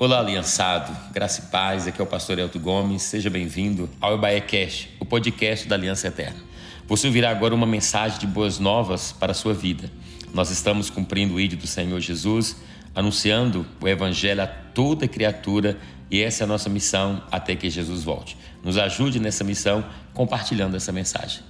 Olá, aliançado, graça e paz, aqui é o pastor Elton Gomes, seja bem-vindo ao Ebaé Cash, o podcast da Aliança Eterna. Você ouvirá agora uma mensagem de boas novas para a sua vida. Nós estamos cumprindo o ídolo do Senhor Jesus, anunciando o Evangelho a toda criatura e essa é a nossa missão até que Jesus volte. Nos ajude nessa missão compartilhando essa mensagem.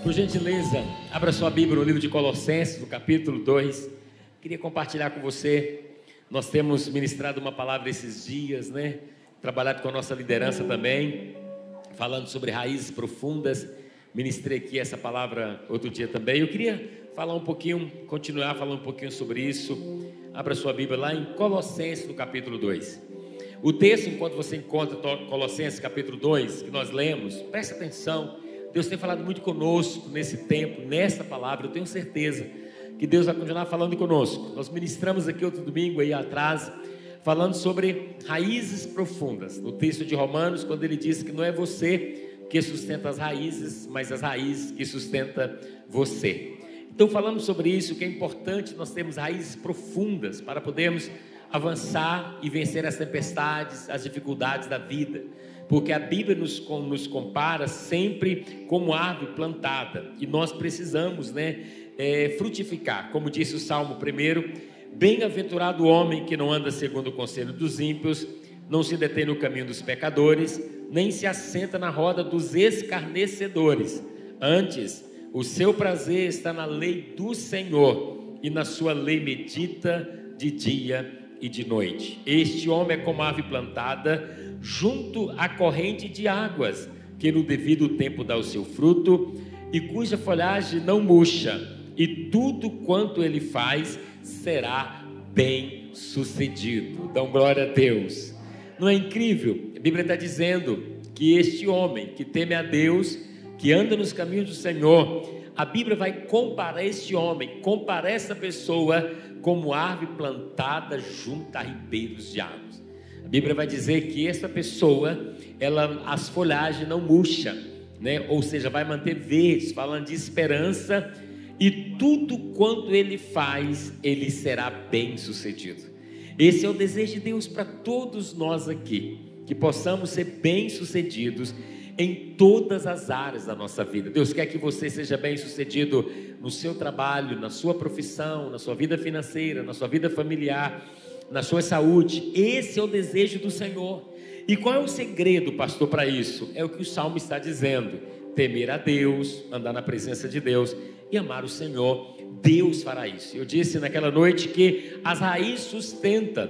Por gentileza, abra sua Bíblia no livro de Colossenses, no capítulo 2. Queria compartilhar com você. Nós temos ministrado uma palavra esses dias, né? Trabalhado com a nossa liderança também, falando sobre raízes profundas. Ministrei aqui essa palavra outro dia também. Eu queria falar um pouquinho, continuar falando um pouquinho sobre isso. Abra sua Bíblia lá em Colossenses, no capítulo 2. O texto, enquanto você encontra Colossenses capítulo 2, que nós lemos, preste atenção. Deus tem falado muito conosco nesse tempo, nessa palavra, eu tenho certeza que Deus vai continuar falando conosco. Nós ministramos aqui outro domingo aí atrás, falando sobre raízes profundas. No texto de Romanos, quando ele diz que não é você que sustenta as raízes, mas as raízes que sustenta você. Então falamos sobre isso, que é importante nós termos raízes profundas para podermos avançar e vencer as tempestades, as dificuldades da vida. Porque a Bíblia nos, nos compara sempre como árvore plantada. E nós precisamos, né? É, frutificar. Como disse o Salmo primeiro, bem-aventurado o homem que não anda segundo o conselho dos ímpios, não se detém no caminho dos pecadores, nem se assenta na roda dos escarnecedores. Antes, o seu prazer está na lei do Senhor, e na sua lei medita de dia e de noite. Este homem é como ave plantada junto à corrente de águas, que no devido tempo dá o seu fruto, e cuja folhagem não murcha e tudo quanto ele faz será bem sucedido. Dão glória a Deus. Não é incrível? A Bíblia está dizendo que este homem que teme a Deus, que anda nos caminhos do Senhor, a Bíblia vai comparar este homem, comparar essa pessoa como árvore plantada junto a ribeiros de águas. A Bíblia vai dizer que essa pessoa, ela as folhagens não murcha, né? Ou seja, vai manter verdes, falando de esperança e tudo quanto ele faz, ele será bem sucedido. Esse é o desejo de Deus para todos nós aqui, que possamos ser bem sucedidos em todas as áreas da nossa vida. Deus quer que você seja bem sucedido no seu trabalho, na sua profissão, na sua vida financeira, na sua vida familiar, na sua saúde. Esse é o desejo do Senhor. E qual é o segredo, pastor, para isso? É o que o salmo está dizendo: temer a Deus, andar na presença de Deus e amar o Senhor, Deus fará isso. Eu disse naquela noite que as raízes sustentam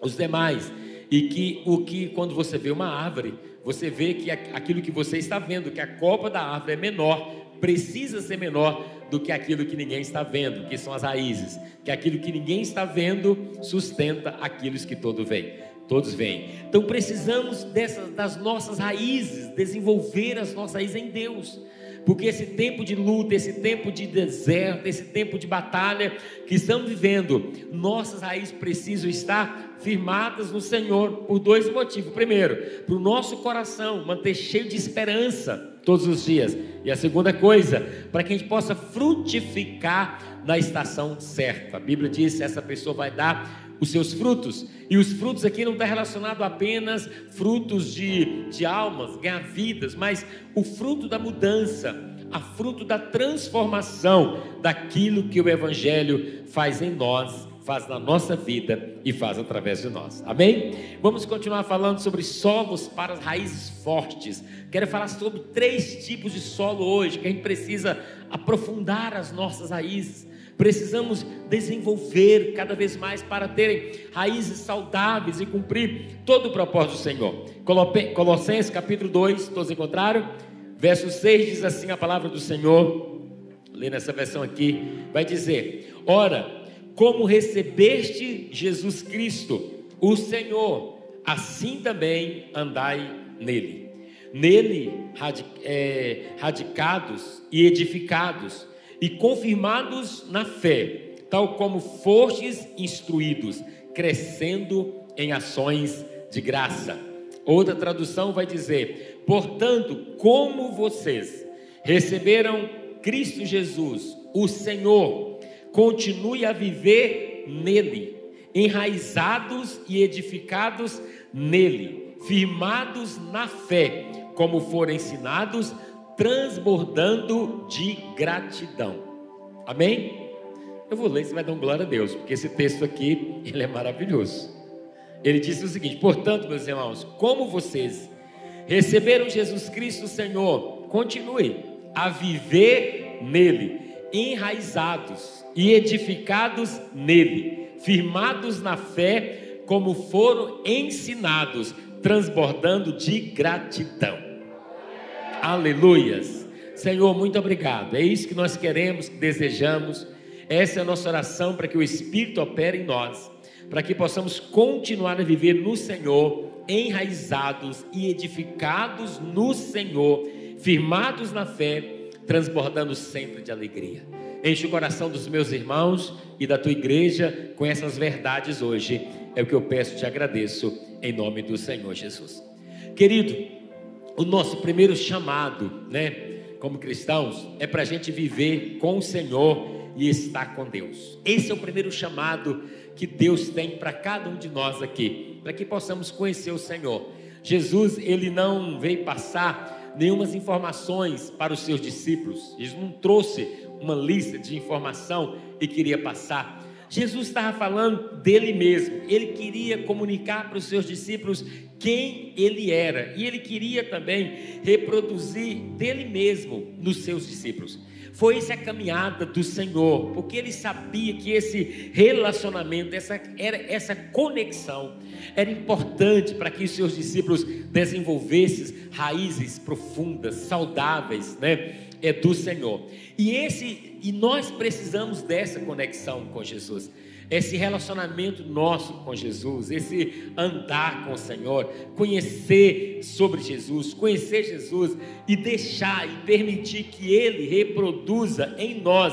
os demais e que o que quando você vê uma árvore, você vê que aquilo que você está vendo, que a copa da árvore é menor, precisa ser menor do que aquilo que ninguém está vendo, que são as raízes, que aquilo que ninguém está vendo sustenta aqueles que todo vem. Todos vêm. Então precisamos dessas, das nossas raízes, desenvolver as nossas raízes em Deus porque esse tempo de luta, esse tempo de deserto, esse tempo de batalha que estamos vivendo, nossas raízes precisam estar firmadas no Senhor por dois motivos. Primeiro, para o nosso coração manter cheio de esperança todos os dias. E a segunda coisa, para que a gente possa frutificar na estação certa. A Bíblia diz: essa pessoa vai dar os seus frutos. E os frutos aqui não está relacionado apenas frutos de, de almas, ganhar vidas, mas o fruto da mudança, a fruto da transformação daquilo que o Evangelho faz em nós, faz na nossa vida e faz através de nós. Amém? Vamos continuar falando sobre solos para raízes fortes. Quero falar sobre três tipos de solo hoje que a gente precisa aprofundar as nossas raízes precisamos desenvolver cada vez mais para terem raízes saudáveis e cumprir todo o propósito do Senhor. Colossenses capítulo 2, todos encontraram? Verso 6 diz assim a palavra do Senhor, lê nessa versão aqui, vai dizer: Ora, como recebeste Jesus Cristo, o Senhor, assim também andai nele. Nele, é, radicados e edificados e confirmados na fé, tal como fostes instruídos, crescendo em ações de graça. Outra tradução vai dizer: portanto, como vocês receberam Cristo Jesus, o Senhor, continue a viver nele, enraizados e edificados nele, firmados na fé, como foram ensinados, transbordando de gratidão. Amém? Eu vou ler, você vai dar um glória a Deus, porque esse texto aqui, ele é maravilhoso. Ele disse o seguinte: Portanto, meus irmãos, como vocês receberam Jesus Cristo Senhor, continue a viver nele, enraizados e edificados nele, firmados na fé, como foram ensinados, transbordando de gratidão. Aleluias. Senhor, muito obrigado. É isso que nós queremos, que desejamos. Essa é a nossa oração para que o Espírito opere em nós, para que possamos continuar a viver no Senhor, enraizados e edificados no Senhor, firmados na fé, transbordando sempre de alegria. Enche o coração dos meus irmãos e da tua igreja com essas verdades hoje. É o que eu peço e te agradeço, em nome do Senhor Jesus. Querido, o nosso primeiro chamado, né, como cristãos, é para a gente viver com o Senhor e estar com Deus. Esse é o primeiro chamado que Deus tem para cada um de nós aqui, para que possamos conhecer o Senhor. Jesus, ele não veio passar nenhumas informações para os seus discípulos. Jesus não trouxe uma lista de informação e queria passar. Jesus estava falando dele mesmo. Ele queria comunicar para os seus discípulos quem ele era e ele queria também reproduzir dele mesmo nos seus discípulos. Foi essa a caminhada do Senhor, porque ele sabia que esse relacionamento, essa, era, essa conexão, era importante para que os seus discípulos desenvolvessem raízes profundas, saudáveis, né? É do Senhor. E esse, e nós precisamos dessa conexão com Jesus esse relacionamento nosso com Jesus, esse andar com o Senhor, conhecer sobre Jesus, conhecer Jesus e deixar e permitir que Ele reproduza em nós,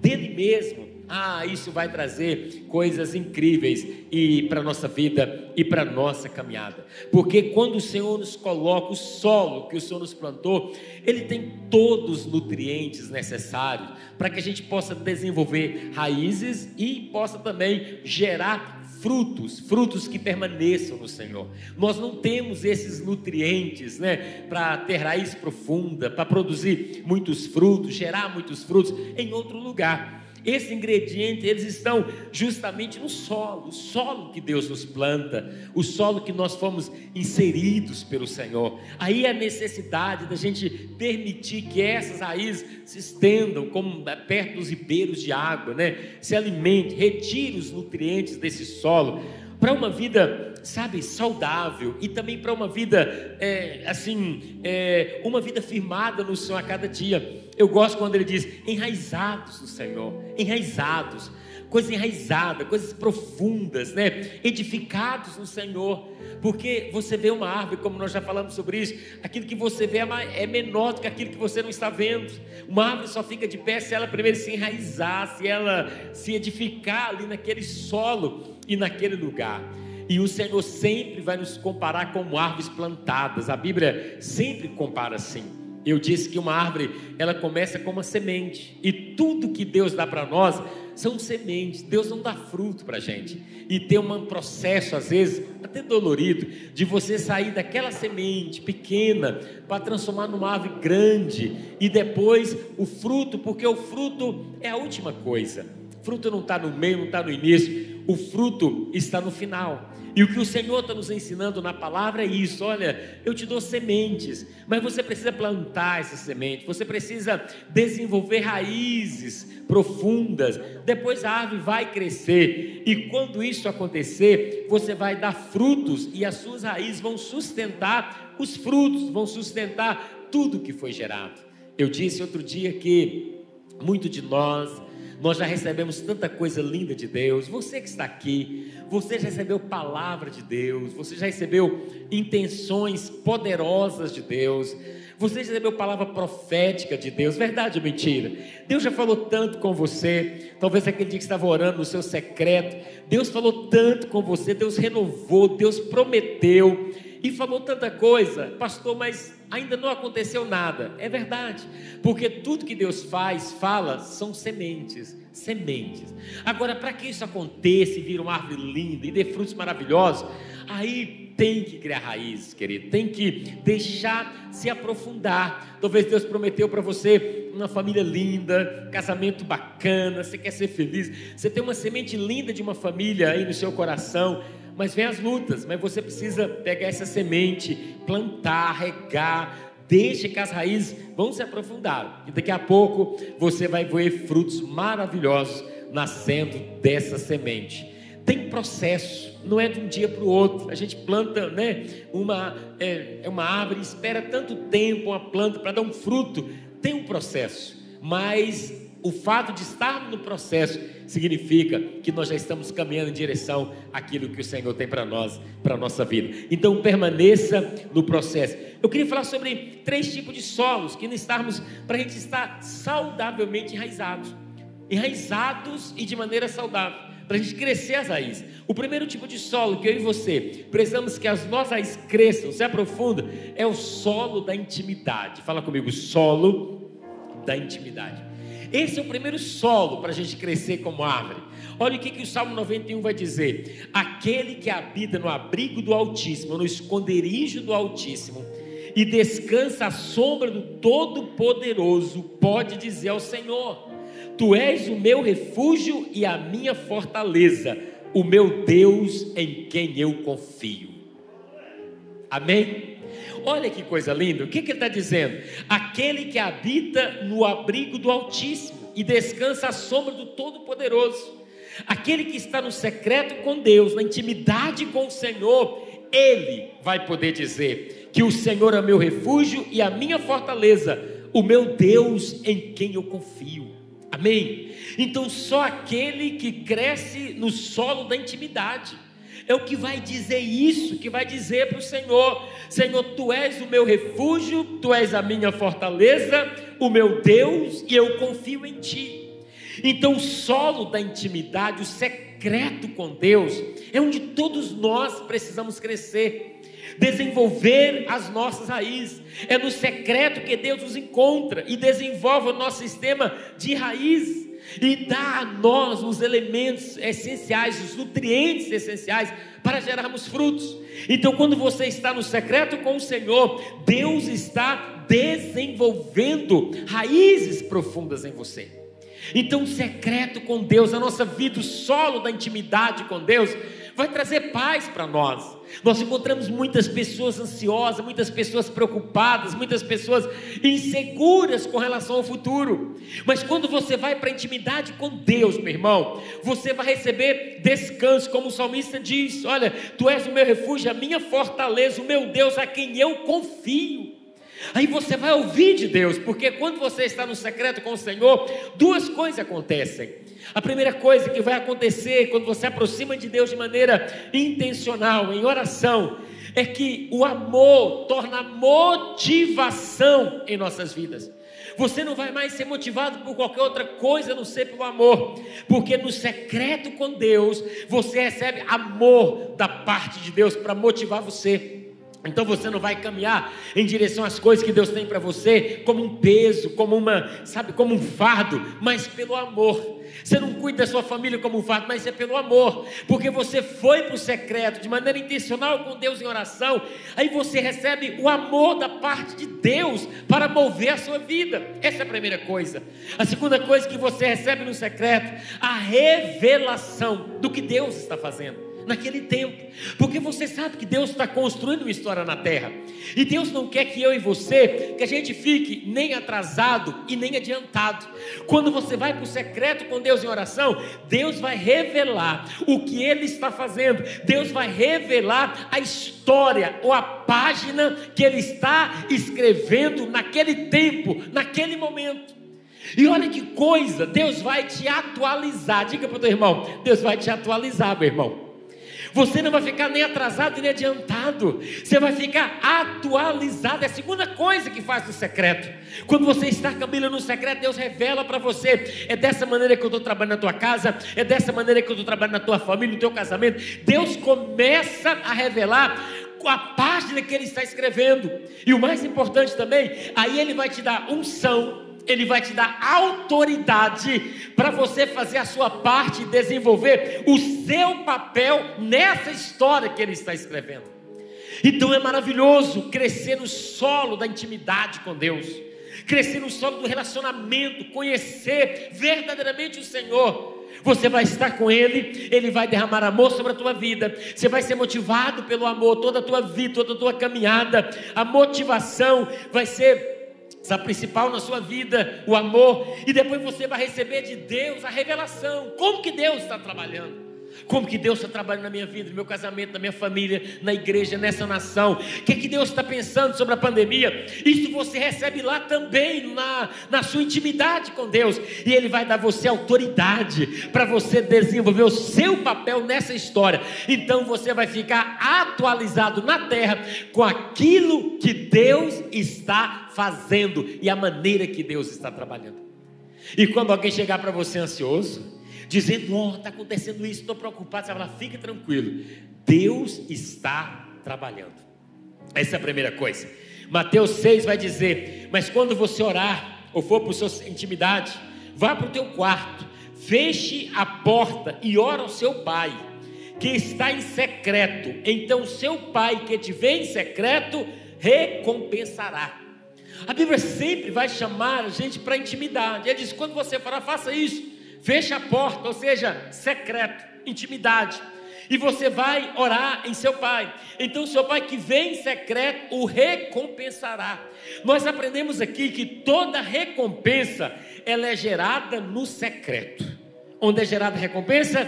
dele mesmo, ah, isso vai trazer coisas incríveis e para nossa vida e para nossa caminhada. Porque quando o Senhor nos coloca o solo que o Senhor nos plantou, ele tem todos os nutrientes necessários para que a gente possa desenvolver raízes e possa também gerar frutos, frutos que permaneçam no Senhor. Nós não temos esses nutrientes, né, para ter raiz profunda, para produzir muitos frutos, gerar muitos frutos em outro lugar. Esse ingrediente, eles estão justamente no solo, o solo que Deus nos planta, o solo que nós fomos inseridos pelo Senhor. Aí a necessidade da gente permitir que essas raízes se estendam como perto dos ribeiros de água, né? Se alimente, retire os nutrientes desse solo para uma vida, sabe, saudável e também para uma vida, é, assim, é, uma vida firmada no Senhor a cada dia. Eu gosto quando ele diz enraizados no Senhor, enraizados, coisas enraizadas, coisas profundas, né? Edificados no Senhor, porque você vê uma árvore, como nós já falamos sobre isso, aquilo que você vê é, é menor do que aquilo que você não está vendo. Uma árvore só fica de pé se ela primeiro se enraizar, se ela se edificar ali naquele solo e naquele lugar. E o Senhor sempre vai nos comparar como árvores plantadas. A Bíblia sempre compara assim. Eu disse que uma árvore, ela começa com uma semente. E tudo que Deus dá para nós são sementes. Deus não dá fruto para a gente. E tem um processo, às vezes, até dolorido, de você sair daquela semente pequena para transformar numa árvore grande. E depois o fruto, porque o fruto é a última coisa. O fruto não está no meio, não está no início. O fruto está no final. E o que o Senhor está nos ensinando na palavra é isso: olha, eu te dou sementes, mas você precisa plantar essas sementes, você precisa desenvolver raízes profundas, depois a árvore vai crescer, e quando isso acontecer, você vai dar frutos, e as suas raízes vão sustentar os frutos, vão sustentar tudo que foi gerado. Eu disse outro dia que muito de nós nós já recebemos tanta coisa linda de Deus. Você que está aqui, você já recebeu palavra de Deus, você já recebeu intenções poderosas de Deus. Você já recebeu palavra profética de Deus, verdade ou mentira? Deus já falou tanto com você, talvez aquele dia que estava orando no seu secreto, Deus falou tanto com você, Deus renovou, Deus prometeu e falou tanta coisa, pastor, mas ainda não aconteceu nada. É verdade, porque tudo que Deus faz, fala, são sementes, sementes. Agora, para que isso aconteça e vire uma árvore linda e dê frutos maravilhosos, aí tem que criar raízes, querido, tem que deixar se aprofundar. Talvez Deus prometeu para você uma família linda, casamento bacana, você quer ser feliz, você tem uma semente linda de uma família aí no seu coração mas vem as lutas, mas você precisa pegar essa semente, plantar, regar, deixa que as raízes vão se aprofundar. E daqui a pouco você vai ver frutos maravilhosos nascendo dessa semente. Tem processo, não é de um dia para o outro. A gente planta, né, uma é, é uma árvore, espera tanto tempo uma planta para dar um fruto. Tem um processo, mas o fato de estarmos no processo significa que nós já estamos caminhando em direção àquilo que o Senhor tem para nós, para a nossa vida. Então permaneça no processo. Eu queria falar sobre três tipos de solos que necessitamos para a gente estar saudavelmente enraizados. Enraizados e de maneira saudável. Para a gente crescer as raízes. O primeiro tipo de solo que eu e você precisamos que as nossas raízes cresçam, se aprofundam, é o solo da intimidade. Fala comigo, solo da intimidade. Esse é o primeiro solo para a gente crescer como árvore. Olha o que, que o Salmo 91 vai dizer: Aquele que habita no abrigo do Altíssimo, no esconderijo do Altíssimo, e descansa à sombra do Todo-Poderoso, pode dizer ao Senhor: Tu és o meu refúgio e a minha fortaleza, o meu Deus em quem eu confio. Amém? Olha que coisa linda, o que, que ele está dizendo? Aquele que habita no abrigo do Altíssimo e descansa à sombra do Todo-Poderoso, aquele que está no secreto com Deus, na intimidade com o Senhor, ele vai poder dizer que o Senhor é meu refúgio e a minha fortaleza, o meu Deus em quem eu confio. Amém? Então, só aquele que cresce no solo da intimidade é o que vai dizer isso, que vai dizer para o Senhor: Senhor, tu és o meu refúgio, tu és a minha fortaleza, o meu Deus, e eu confio em ti. Então, o solo da intimidade, o secreto com Deus, é onde todos nós precisamos crescer, desenvolver as nossas raízes. É no secreto que Deus nos encontra e desenvolve o nosso sistema de raízes e dá a nós os elementos essenciais, os nutrientes essenciais para gerarmos frutos. Então, quando você está no secreto com o Senhor, Deus está desenvolvendo raízes profundas em você. Então, o secreto com Deus, a nossa vida, o solo da intimidade com Deus, vai trazer paz para nós. Nós encontramos muitas pessoas ansiosas, muitas pessoas preocupadas, muitas pessoas inseguras com relação ao futuro. Mas quando você vai para a intimidade com Deus, meu irmão, você vai receber descanso, como o salmista diz: Olha, tu és o meu refúgio, a minha fortaleza, o meu Deus a quem eu confio. Aí você vai ouvir de Deus, porque quando você está no secreto com o Senhor, duas coisas acontecem. A primeira coisa que vai acontecer quando você aproxima de Deus de maneira intencional, em oração, é que o amor torna motivação em nossas vidas. Você não vai mais ser motivado por qualquer outra coisa a não ser pelo amor, porque no secreto com Deus você recebe amor da parte de Deus para motivar você. Então você não vai caminhar em direção às coisas que Deus tem para você como um peso, como uma, sabe, como um fardo, mas pelo amor. Você não cuida da sua família como um fardo, mas é pelo amor, porque você foi para o secreto de maneira intencional com Deus em oração. Aí você recebe o amor da parte de Deus para mover a sua vida. Essa é a primeira coisa. A segunda coisa que você recebe no secreto, a revelação do que Deus está fazendo naquele tempo, porque você sabe que Deus está construindo uma história na terra, e Deus não quer que eu e você, que a gente fique nem atrasado e nem adiantado. Quando você vai para o secreto com Deus em oração, Deus vai revelar o que Ele está fazendo, Deus vai revelar a história ou a página que Ele está escrevendo naquele tempo, naquele momento. E olha que coisa, Deus vai te atualizar. Diga para o teu irmão: Deus vai te atualizar, meu irmão. Você não vai ficar nem atrasado nem adiantado. Você vai ficar atualizado. É a segunda coisa que faz no secreto. Quando você está caminhando no secreto, Deus revela para você. É dessa maneira que eu estou trabalhando na tua casa. É dessa maneira que eu estou trabalhando na tua família, no teu casamento. Deus começa a revelar a página que ele está escrevendo. E o mais importante também, aí ele vai te dar unção, ele vai te dar autoridade para você fazer a sua parte e desenvolver o seu papel nessa história que ele está escrevendo. Então é maravilhoso crescer no solo da intimidade com Deus, crescer no solo do relacionamento, conhecer verdadeiramente o Senhor. Você vai estar com Ele, Ele vai derramar amor sobre a tua vida. Você vai ser motivado pelo amor toda a tua vida, toda a tua caminhada. A motivação vai ser a principal na sua vida, o amor. E depois você vai receber de Deus a revelação. Como que Deus está trabalhando? Como que Deus está trabalhando na minha vida, no meu casamento, na minha família, na igreja, nessa nação? O que, que Deus está pensando sobre a pandemia? Isso você recebe lá também, na, na sua intimidade com Deus. E Ele vai dar você autoridade para você desenvolver o seu papel nessa história. Então você vai ficar atualizado na terra com aquilo que Deus está fazendo e a maneira que Deus está trabalhando. E quando alguém chegar para você ansioso, dizendo: Ó, oh, está acontecendo isso, estou preocupado. Você vai falar: fique tranquilo, Deus está trabalhando. Essa é a primeira coisa. Mateus 6 vai dizer: Mas quando você orar, ou for para a sua intimidade, vá para o teu quarto, feche a porta e ora ao seu pai, que está em secreto. Então, seu pai que te vê em secreto, recompensará. A Bíblia sempre vai chamar a gente para intimidade. Ele diz: quando você falar, faça isso fecha a porta, ou seja, secreto, intimidade. E você vai orar em seu pai. Então, seu pai que vem em secreto o recompensará. Nós aprendemos aqui que toda recompensa ela é gerada no secreto. Onde é gerada a recompensa?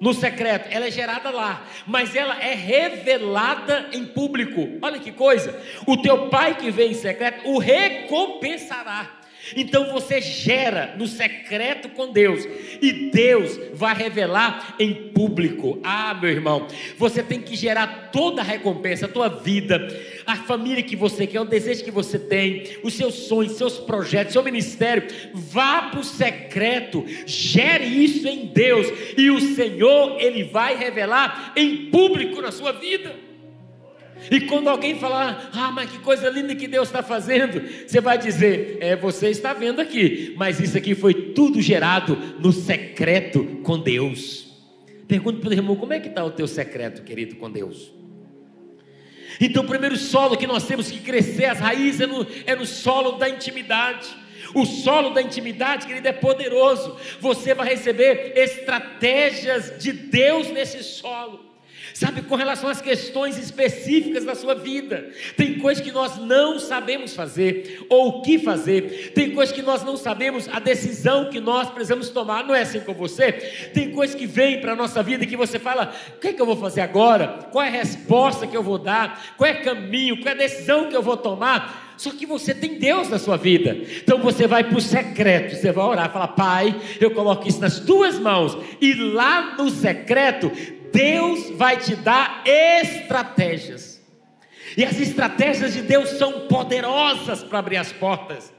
No secreto, ela é gerada lá, mas ela é revelada em público. Olha que coisa! O teu pai que vem em secreto o recompensará. Então você gera no secreto com Deus e Deus vai revelar em público. Ah, meu irmão, você tem que gerar toda a recompensa, a tua vida, a família que você quer, o desejo que você tem, os seus sonhos, seus projetos, seu ministério. Vá para o secreto, gere isso em Deus e o Senhor ele vai revelar em público na sua vida. E quando alguém falar, ah, mas que coisa linda que Deus está fazendo, você vai dizer, é, você está vendo aqui, mas isso aqui foi tudo gerado no secreto com Deus. Pergunta para o irmão, como é que está o teu secreto, querido, com Deus? Então, o primeiro solo que nós temos que crescer, as raízes, é no, é no solo da intimidade. O solo da intimidade, querido, é poderoso. Você vai receber estratégias de Deus nesse solo. Sabe, com relação às questões específicas da sua vida, tem coisas que nós não sabemos fazer, ou o que fazer, tem coisas que nós não sabemos, a decisão que nós precisamos tomar, não é assim com você? Tem coisas que vêm para a nossa vida que você fala: o que é que eu vou fazer agora? Qual é a resposta que eu vou dar? Qual é o caminho? Qual é a decisão que eu vou tomar? Só que você tem Deus na sua vida. Então você vai para o secreto, você vai orar, fala, Pai, eu coloco isso nas tuas mãos. E lá no secreto, Deus vai te dar estratégias. E as estratégias de Deus são poderosas para abrir as portas,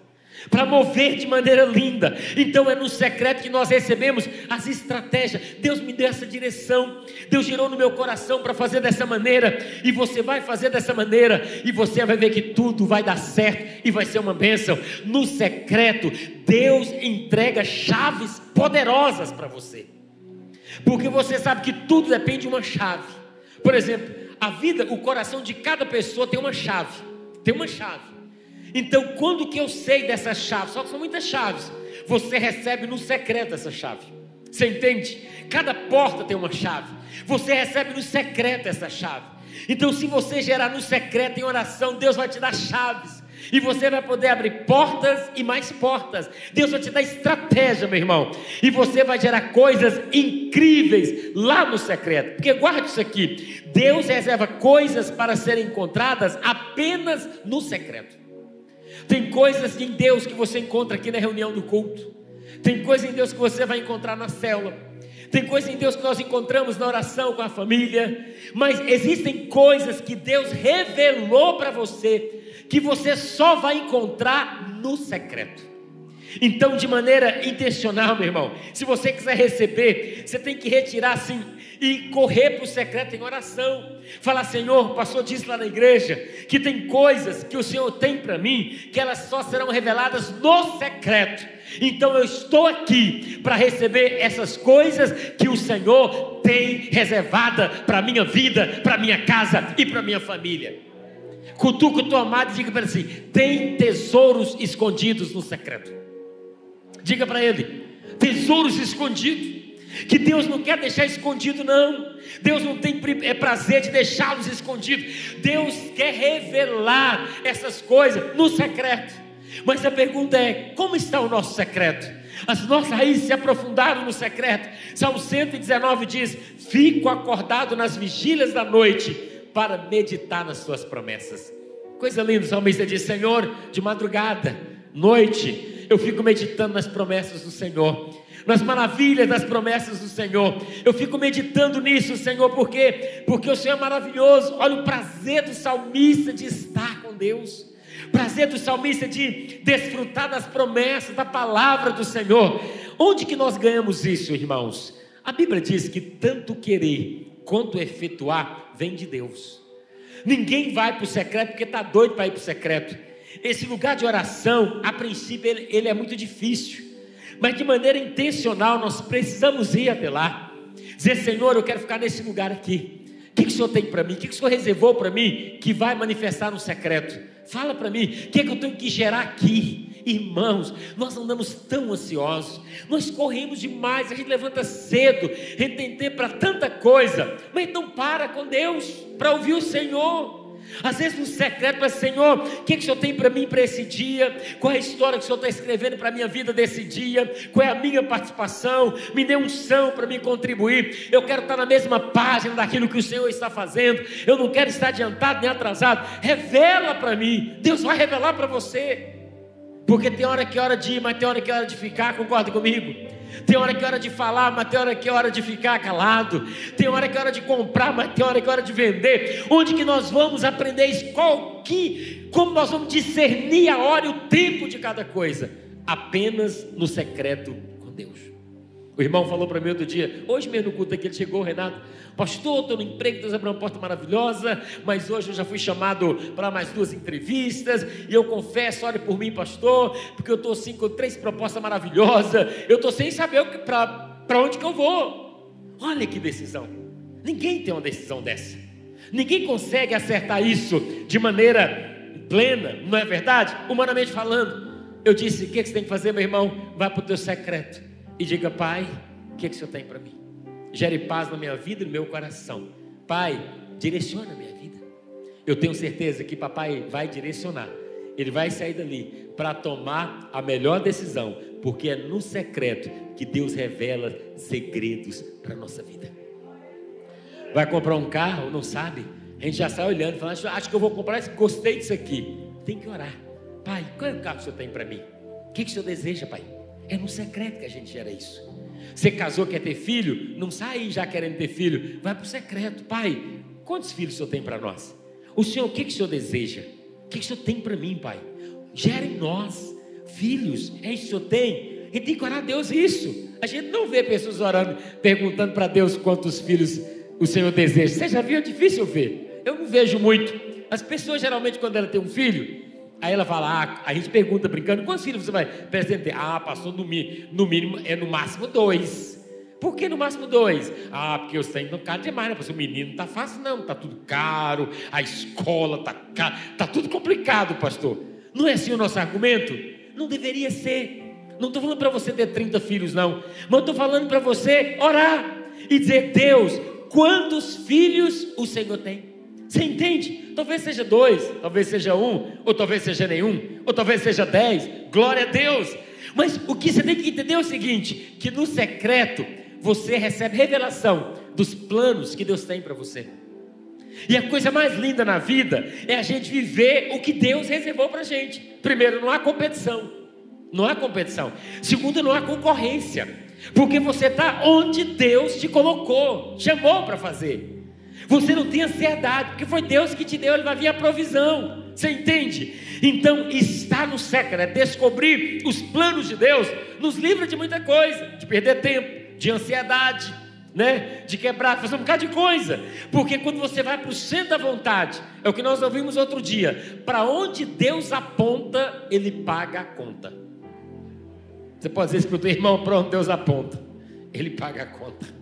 para mover de maneira linda. Então é no secreto que nós recebemos as estratégias. Deus me deu essa direção, Deus girou no meu coração para fazer dessa maneira, e você vai fazer dessa maneira, e você vai ver que tudo vai dar certo e vai ser uma bênção. No secreto, Deus entrega chaves poderosas para você. Porque você sabe que tudo depende de uma chave. Por exemplo, a vida, o coração de cada pessoa tem uma chave. Tem uma chave. Então, quando que eu sei dessa chave? Só que são muitas chaves. Você recebe no secreto essa chave. Você entende? Cada porta tem uma chave. Você recebe no secreto essa chave. Então, se você gerar no secreto em oração, Deus vai te dar chaves e você vai poder abrir portas e mais portas. Deus vai te dar estratégia, meu irmão. E você vai gerar coisas incríveis lá no secreto. Porque guarde isso aqui: Deus reserva coisas para serem encontradas apenas no secreto. Tem coisas em Deus que você encontra aqui na reunião do culto. Tem coisas em Deus que você vai encontrar na célula. Tem coisas em Deus que nós encontramos na oração com a família. Mas existem coisas que Deus revelou para você que você só vai encontrar no secreto. Então, de maneira intencional, meu irmão, se você quiser receber, você tem que retirar assim e correr para o secreto em oração. Falar, Senhor, o pastor disse lá na igreja que tem coisas que o Senhor tem para mim, que elas só serão reveladas no secreto. Então eu estou aqui para receber essas coisas que o Senhor tem reservada para a minha vida, para a minha casa e para a minha família. Cutuca o teu amado e diga para ele assim: tem tesouros escondidos no secreto. Diga para ele: tesouros escondidos. Que Deus não quer deixar escondido, não. Deus não tem é prazer de deixá-los escondidos. Deus quer revelar essas coisas no secreto. Mas a pergunta é: como está o nosso secreto? As nossas raízes se aprofundaram no secreto. Salmo 119 diz: Fico acordado nas vigílias da noite para meditar nas suas promessas. Coisa linda, o salmista diz: Senhor, de madrugada, noite, eu fico meditando nas promessas do Senhor nas maravilhas das promessas do Senhor. Eu fico meditando nisso, Senhor, por quê? Porque o Senhor é maravilhoso. Olha o prazer do salmista de estar com Deus. Prazer do salmista de desfrutar das promessas, da palavra do Senhor. Onde que nós ganhamos isso, irmãos? A Bíblia diz que tanto querer quanto efetuar vem de Deus. Ninguém vai para o secreto porque está doido para ir para o secreto. Esse lugar de oração, a princípio, ele, ele é muito difícil mas de maneira intencional nós precisamos ir até lá. Dizer, Senhor, eu quero ficar nesse lugar aqui. O que, que o Senhor tem para mim? O que, que o Senhor reservou para mim que vai manifestar no secreto? Fala para mim, o que é que eu tenho que gerar aqui? Irmãos, nós andamos tão ansiosos, nós corremos demais, a gente levanta cedo, a gente tem tempo para tanta coisa, mas então para com Deus para ouvir o Senhor. Às vezes no secreto é Senhor, o que, que o Senhor tem para mim para esse dia? Qual é a história que o Senhor está escrevendo para a minha vida desse dia? Qual é a minha participação? Me dê unção para me contribuir. Eu quero estar na mesma página daquilo que o Senhor está fazendo. Eu não quero estar adiantado nem atrasado. Revela para mim. Deus vai revelar para você. Porque tem hora que é hora de ir, mas tem hora que é hora de ficar, concorda comigo? Tem hora que é hora de falar, mas tem hora que é hora de ficar calado. Tem hora que é hora de comprar, mas tem hora que é hora de vender. Onde que nós vamos aprender isso? Qual que, como nós vamos discernir a hora e o tempo de cada coisa? Apenas no secreto com Deus. O irmão falou para mim outro dia, hoje mesmo no culto aqui, ele chegou, Renato, pastor, estou no emprego, Deus abriu uma porta maravilhosa, mas hoje eu já fui chamado para mais duas entrevistas, e eu confesso, olhe por mim, pastor, porque eu estou assim com três propostas maravilhosas, eu estou sem saber para onde que eu vou. Olha que decisão. Ninguém tem uma decisão dessa. Ninguém consegue acertar isso de maneira plena, não é verdade? Humanamente falando. Eu disse: o que você tem que fazer, meu irmão? Vai para o teu secreto e diga: Pai, o que, é que o Senhor tem para mim? Gere paz na minha vida e no meu coração. Pai, direciona a minha vida. Eu tenho certeza que papai vai direcionar. Ele vai sair dali para tomar a melhor decisão, porque é no secreto que Deus revela segredos para a nossa vida. Vai comprar um carro, não sabe? A gente já sai olhando, falando, acho que eu vou comprar, gostei disso aqui. Tem que orar. Pai, qual é o carro que o Senhor tem para mim? O que, que o Senhor deseja, Pai? É no secreto que a gente gera isso. Você casou, quer ter filho? Não sai já querendo ter filho. Vai para o secreto. Pai, quantos filhos o Senhor tem para nós? O Senhor, o que, que o Senhor deseja? O que, que o Senhor tem para mim, Pai? Gera em nós filhos. É isso que o Senhor tem. E tem que orar a Deus isso. A gente não vê pessoas orando, perguntando para Deus quantos filhos o Senhor deseja. Você já viu? É difícil ver. Eu não vejo muito. As pessoas, geralmente, quando ela tem um filho, Aí ela fala, ah, a gente pergunta brincando, quantos filhos você vai presentear? Ah, pastor, no, no mínimo, é no máximo dois. Por que no máximo dois? Ah, porque eu tenho não caro demais, né? Porque o menino não está fácil, não, está tudo caro, a escola está caro, está tudo complicado, pastor. Não é assim o nosso argumento? Não deveria ser. Não estou falando para você ter 30 filhos, não. Mas estou falando para você orar e dizer, Deus, quantos filhos o Senhor tem? Você entende? Talvez seja dois, talvez seja um, ou talvez seja nenhum, ou talvez seja dez. Glória a Deus. Mas o que você tem que entender é o seguinte: que no secreto você recebe revelação dos planos que Deus tem para você. E a coisa mais linda na vida é a gente viver o que Deus reservou para a gente. Primeiro, não há competição. Não há competição. Segundo, não há concorrência. Porque você está onde Deus te colocou, chamou para fazer. Você não tem ansiedade, porque foi Deus que te deu, Ele vai vir a provisão. Você entende? Então, estar no secreto, descobrir os planos de Deus, nos livra de muita coisa, de perder tempo, de ansiedade, né? De quebrar, fazer um bocado de coisa. Porque quando você vai para o centro da vontade, é o que nós ouvimos outro dia. Para onde Deus aponta, Ele paga a conta. Você pode dizer isso para o teu irmão, pronto, Deus aponta. Ele paga a conta.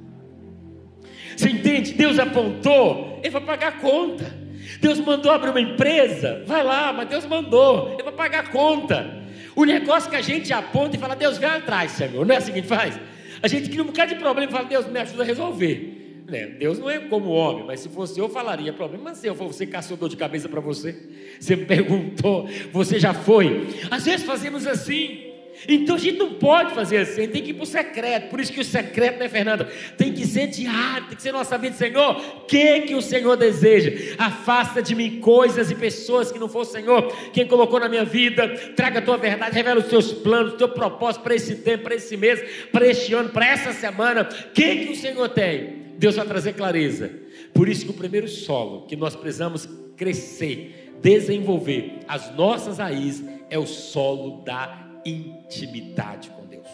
Você entende? Deus apontou, Ele vai pagar a conta. Deus mandou abrir uma empresa, vai lá, mas Deus mandou, Ele vai pagar a conta. O negócio que a gente aponta e fala, Deus, vem atrás, Senhor. Não é assim que a gente faz? A gente cria um bocado de problema e fala, Deus, me ajuda a resolver. Né? Deus não é como homem, mas se fosse eu, falaria problema seu. Você caçou dor de cabeça para você? Você me perguntou, você já foi? Às vezes fazemos assim. Então a gente não pode fazer assim, tem que ir para o secreto. Por isso que o secreto, né, Fernanda? Tem que ser diário, tem que ser nossa vida, Senhor. O que, que o Senhor deseja? Afasta de mim coisas e pessoas que não for o Senhor quem colocou na minha vida. Traga a tua verdade, revela os teus planos, o teu propósito para esse tempo, para esse mês, para este ano, para essa semana. O que, que o Senhor tem? Deus vai trazer clareza. Por isso que o primeiro solo que nós precisamos crescer, desenvolver as nossas raízes é o solo da intimidade com Deus.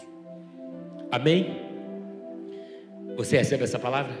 Amém? Você recebe essa palavra?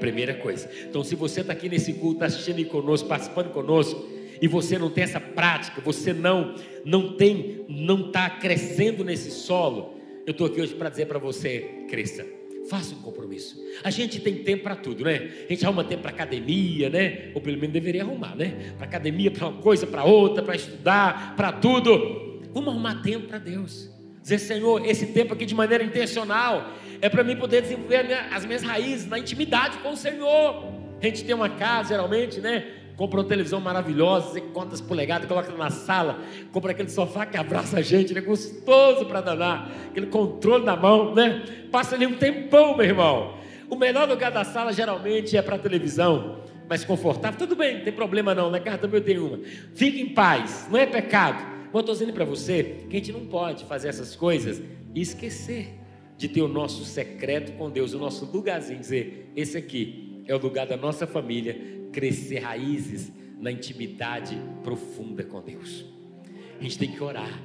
Primeira coisa. Então, se você está aqui nesse culto, está assistindo conosco, participando conosco, e você não tem essa prática, você não não tem, não está crescendo nesse solo, eu estou aqui hoje para dizer para você, cresça. Faça um compromisso. A gente tem tempo para tudo, né? A gente arruma tempo para academia, né? Ou pelo menos deveria arrumar, né? Para academia, para uma coisa, para outra, para estudar, para tudo. Vamos arrumar tempo para Deus. Dizer, Senhor, esse tempo aqui de maneira intencional é para mim poder desenvolver minha, as minhas raízes na intimidade com o Senhor. A gente tem uma casa, geralmente, né? Compra uma televisão maravilhosa, quantas polegadas, coloca na sala, compra aquele sofá que abraça a gente, né? Gostoso para danar, aquele controle na mão, né? Passa ali um tempão, meu irmão. O melhor lugar da sala geralmente é para televisão, mais confortável. Tudo bem, não tem problema não, na casa também eu tenho uma. Fique em paz, não é pecado. Mas eu estou dizendo para você que a gente não pode fazer essas coisas e esquecer de ter o nosso secreto com Deus, o nosso lugarzinho, dizer: esse aqui é o lugar da nossa família, crescer raízes na intimidade profunda com Deus. A gente tem que orar.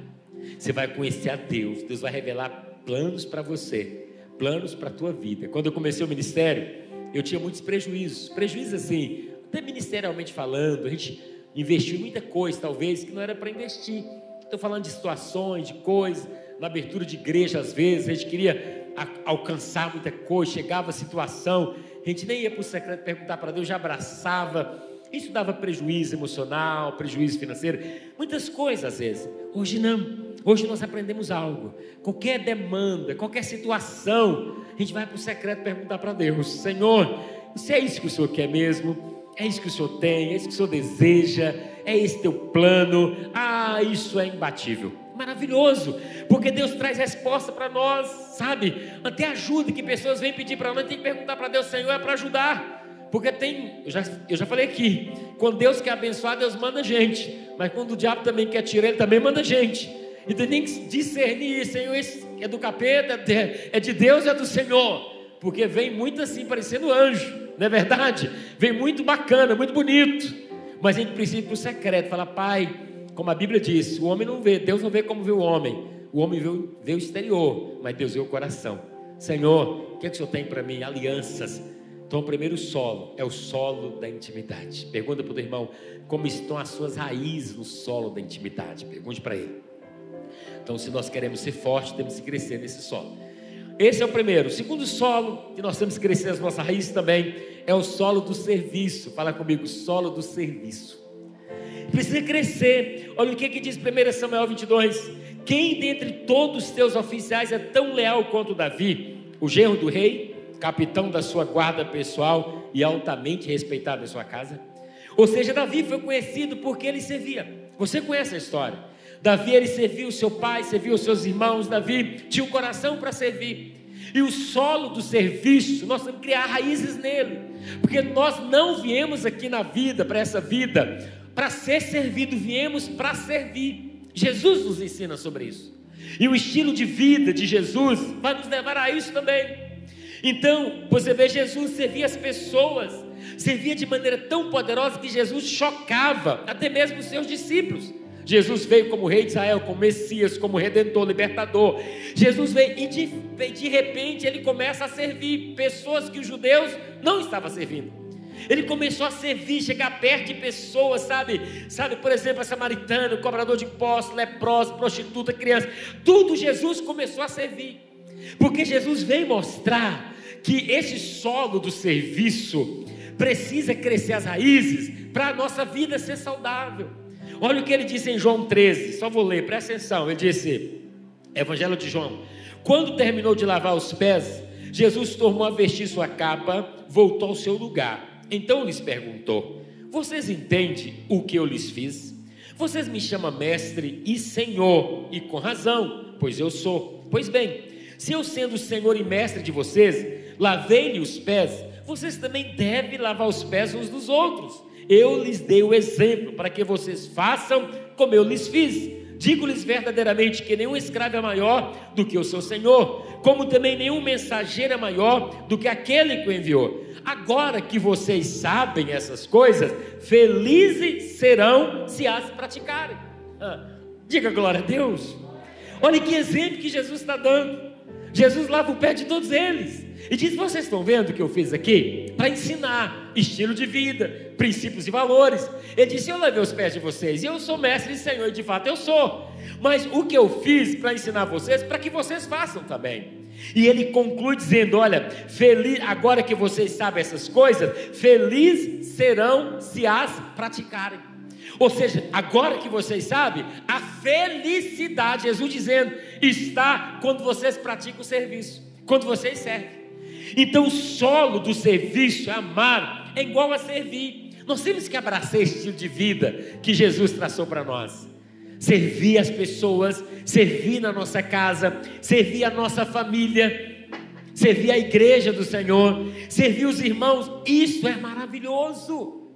Você vai conhecer a Deus, Deus vai revelar planos para você, planos para a tua vida. Quando eu comecei o ministério, eu tinha muitos prejuízos, prejuízos assim, até ministerialmente falando, a gente investiu muita coisa, talvez, que não era para investir. Estou falando de situações, de coisas, na abertura de igreja, às vezes, a gente queria alcançar muita coisa, chegava a situação, a gente nem ia para o secreto perguntar para Deus, já abraçava. Isso dava prejuízo emocional, prejuízo financeiro, muitas coisas às vezes. Hoje não. Hoje nós aprendemos algo. Qualquer demanda, qualquer situação, a gente vai para o secreto perguntar para Deus: Senhor, se é isso que o Senhor quer mesmo, é isso que o Senhor tem, é isso que o Senhor deseja, é esse teu plano. Ah, isso é imbatível. Maravilhoso, porque Deus traz resposta para nós, sabe? Até ajuda que pessoas vêm pedir para nós, tem que perguntar para Deus, Senhor, é para ajudar. Porque tem, eu já, eu já falei aqui, quando Deus quer abençoar, Deus manda gente. Mas quando o diabo também quer tirar, ele também manda gente. Então tem que discernir, Senhor, esse é do capeta, é de Deus, é do Senhor porque vem muito assim, parecendo anjo, não é verdade? Vem muito bacana, muito bonito, mas a gente precisa ir para o secreto, falar, pai, como a Bíblia diz, o homem não vê, Deus não vê como vê o homem, o homem vê, vê o exterior, mas Deus vê o coração. Senhor, o que, é que o Senhor tem para mim? Alianças. Então, o primeiro solo é o solo da intimidade. Pergunta para o teu irmão, como estão as suas raízes no solo da intimidade? Pergunte para ele. Então, se nós queremos ser fortes, temos que crescer nesse solo. Esse é o primeiro. O segundo solo que nós temos que crescer as nossas raízes também é o solo do serviço. Fala comigo, solo do serviço. Precisa crescer. Olha o que, que diz 1 Samuel 22. Quem dentre todos os teus oficiais é tão leal quanto Davi, o genro do rei, capitão da sua guarda pessoal e altamente respeitado em sua casa? Ou seja, Davi foi conhecido porque ele servia. Você conhece a história. Davi ele serviu o seu pai, serviu os seus irmãos. Davi tinha um coração para servir. E o solo do serviço, nós temos que criar raízes nele, porque nós não viemos aqui na vida, para essa vida, para ser servido, viemos para servir. Jesus nos ensina sobre isso. E o estilo de vida de Jesus vai nos levar a isso também. Então, você vê Jesus servir as pessoas servia de maneira tão poderosa que Jesus chocava até mesmo os seus discípulos. Jesus veio como rei de Israel, como Messias, como redentor, libertador. Jesus veio e de, de repente ele começa a servir pessoas que os judeus não estavam servindo. Ele começou a servir, chegar perto de pessoas, sabe? Sabe, por exemplo, a samaritana, o cobrador de impostos, leproso, prostituta, criança. Tudo Jesus começou a servir. Porque Jesus veio mostrar que esse solo do serviço precisa crescer as raízes para a nossa vida ser saudável. Olha o que ele disse em João 13, só vou ler, presta atenção. Ele disse, Evangelho de João: Quando terminou de lavar os pés, Jesus tornou a vestir sua capa, voltou ao seu lugar. Então lhes perguntou: Vocês entendem o que eu lhes fiz? Vocês me chamam mestre e senhor, e com razão, pois eu sou. Pois bem, se eu sendo senhor e mestre de vocês, lavei-lhe os pés, vocês também devem lavar os pés uns dos outros. Eu lhes dei o exemplo para que vocês façam como eu lhes fiz. Digo-lhes verdadeiramente que nenhum escravo é maior do que o seu senhor, como também nenhum mensageiro é maior do que aquele que o enviou. Agora que vocês sabem essas coisas, felizes serão se as praticarem. Ah, diga glória a Deus. Olha que exemplo que Jesus está dando. Jesus lava o pé de todos eles. E diz: Vocês estão vendo o que eu fiz aqui? Para ensinar estilo de vida, princípios e valores. Ele disse: Eu lavei os pés de vocês, e eu sou mestre e senhor, e de fato eu sou. Mas o que eu fiz para ensinar vocês, para que vocês façam também. E ele conclui dizendo: Olha, feliz, agora que vocês sabem essas coisas, felizes serão se as praticarem. Ou seja, agora que vocês sabem, a felicidade, Jesus dizendo, está quando vocês praticam o serviço, quando vocês servem. Então, o solo do serviço, amar, é igual a servir. Nós temos que abraçar esse estilo de vida que Jesus traçou para nós. Servir as pessoas, servir na nossa casa, servir a nossa família, servir a igreja do Senhor, servir os irmãos, isso é maravilhoso.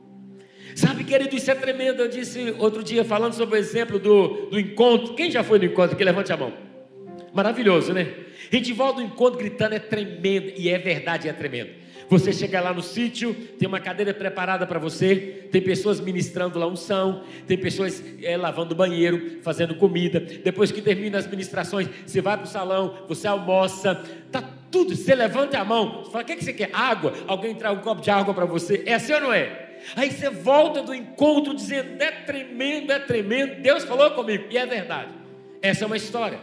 Sabe, querido, isso é tremendo. Eu disse outro dia, falando sobre o exemplo do, do encontro. Quem já foi no encontro? Que levante a mão. Maravilhoso, né? A gente volta do encontro gritando, é tremendo, e é verdade, é tremendo. Você chega lá no sítio, tem uma cadeira preparada para você, tem pessoas ministrando lá unção, tem pessoas é, lavando banheiro, fazendo comida. Depois que termina as ministrações, você vai para o salão, você almoça, tá tudo. Você levanta a mão, fala: o que, é que você quer? Água? Alguém traz um copo de água para você. É assim ou não é? Aí você volta do encontro dizendo: é tremendo, é tremendo. Deus falou comigo, e é verdade. Essa é uma história.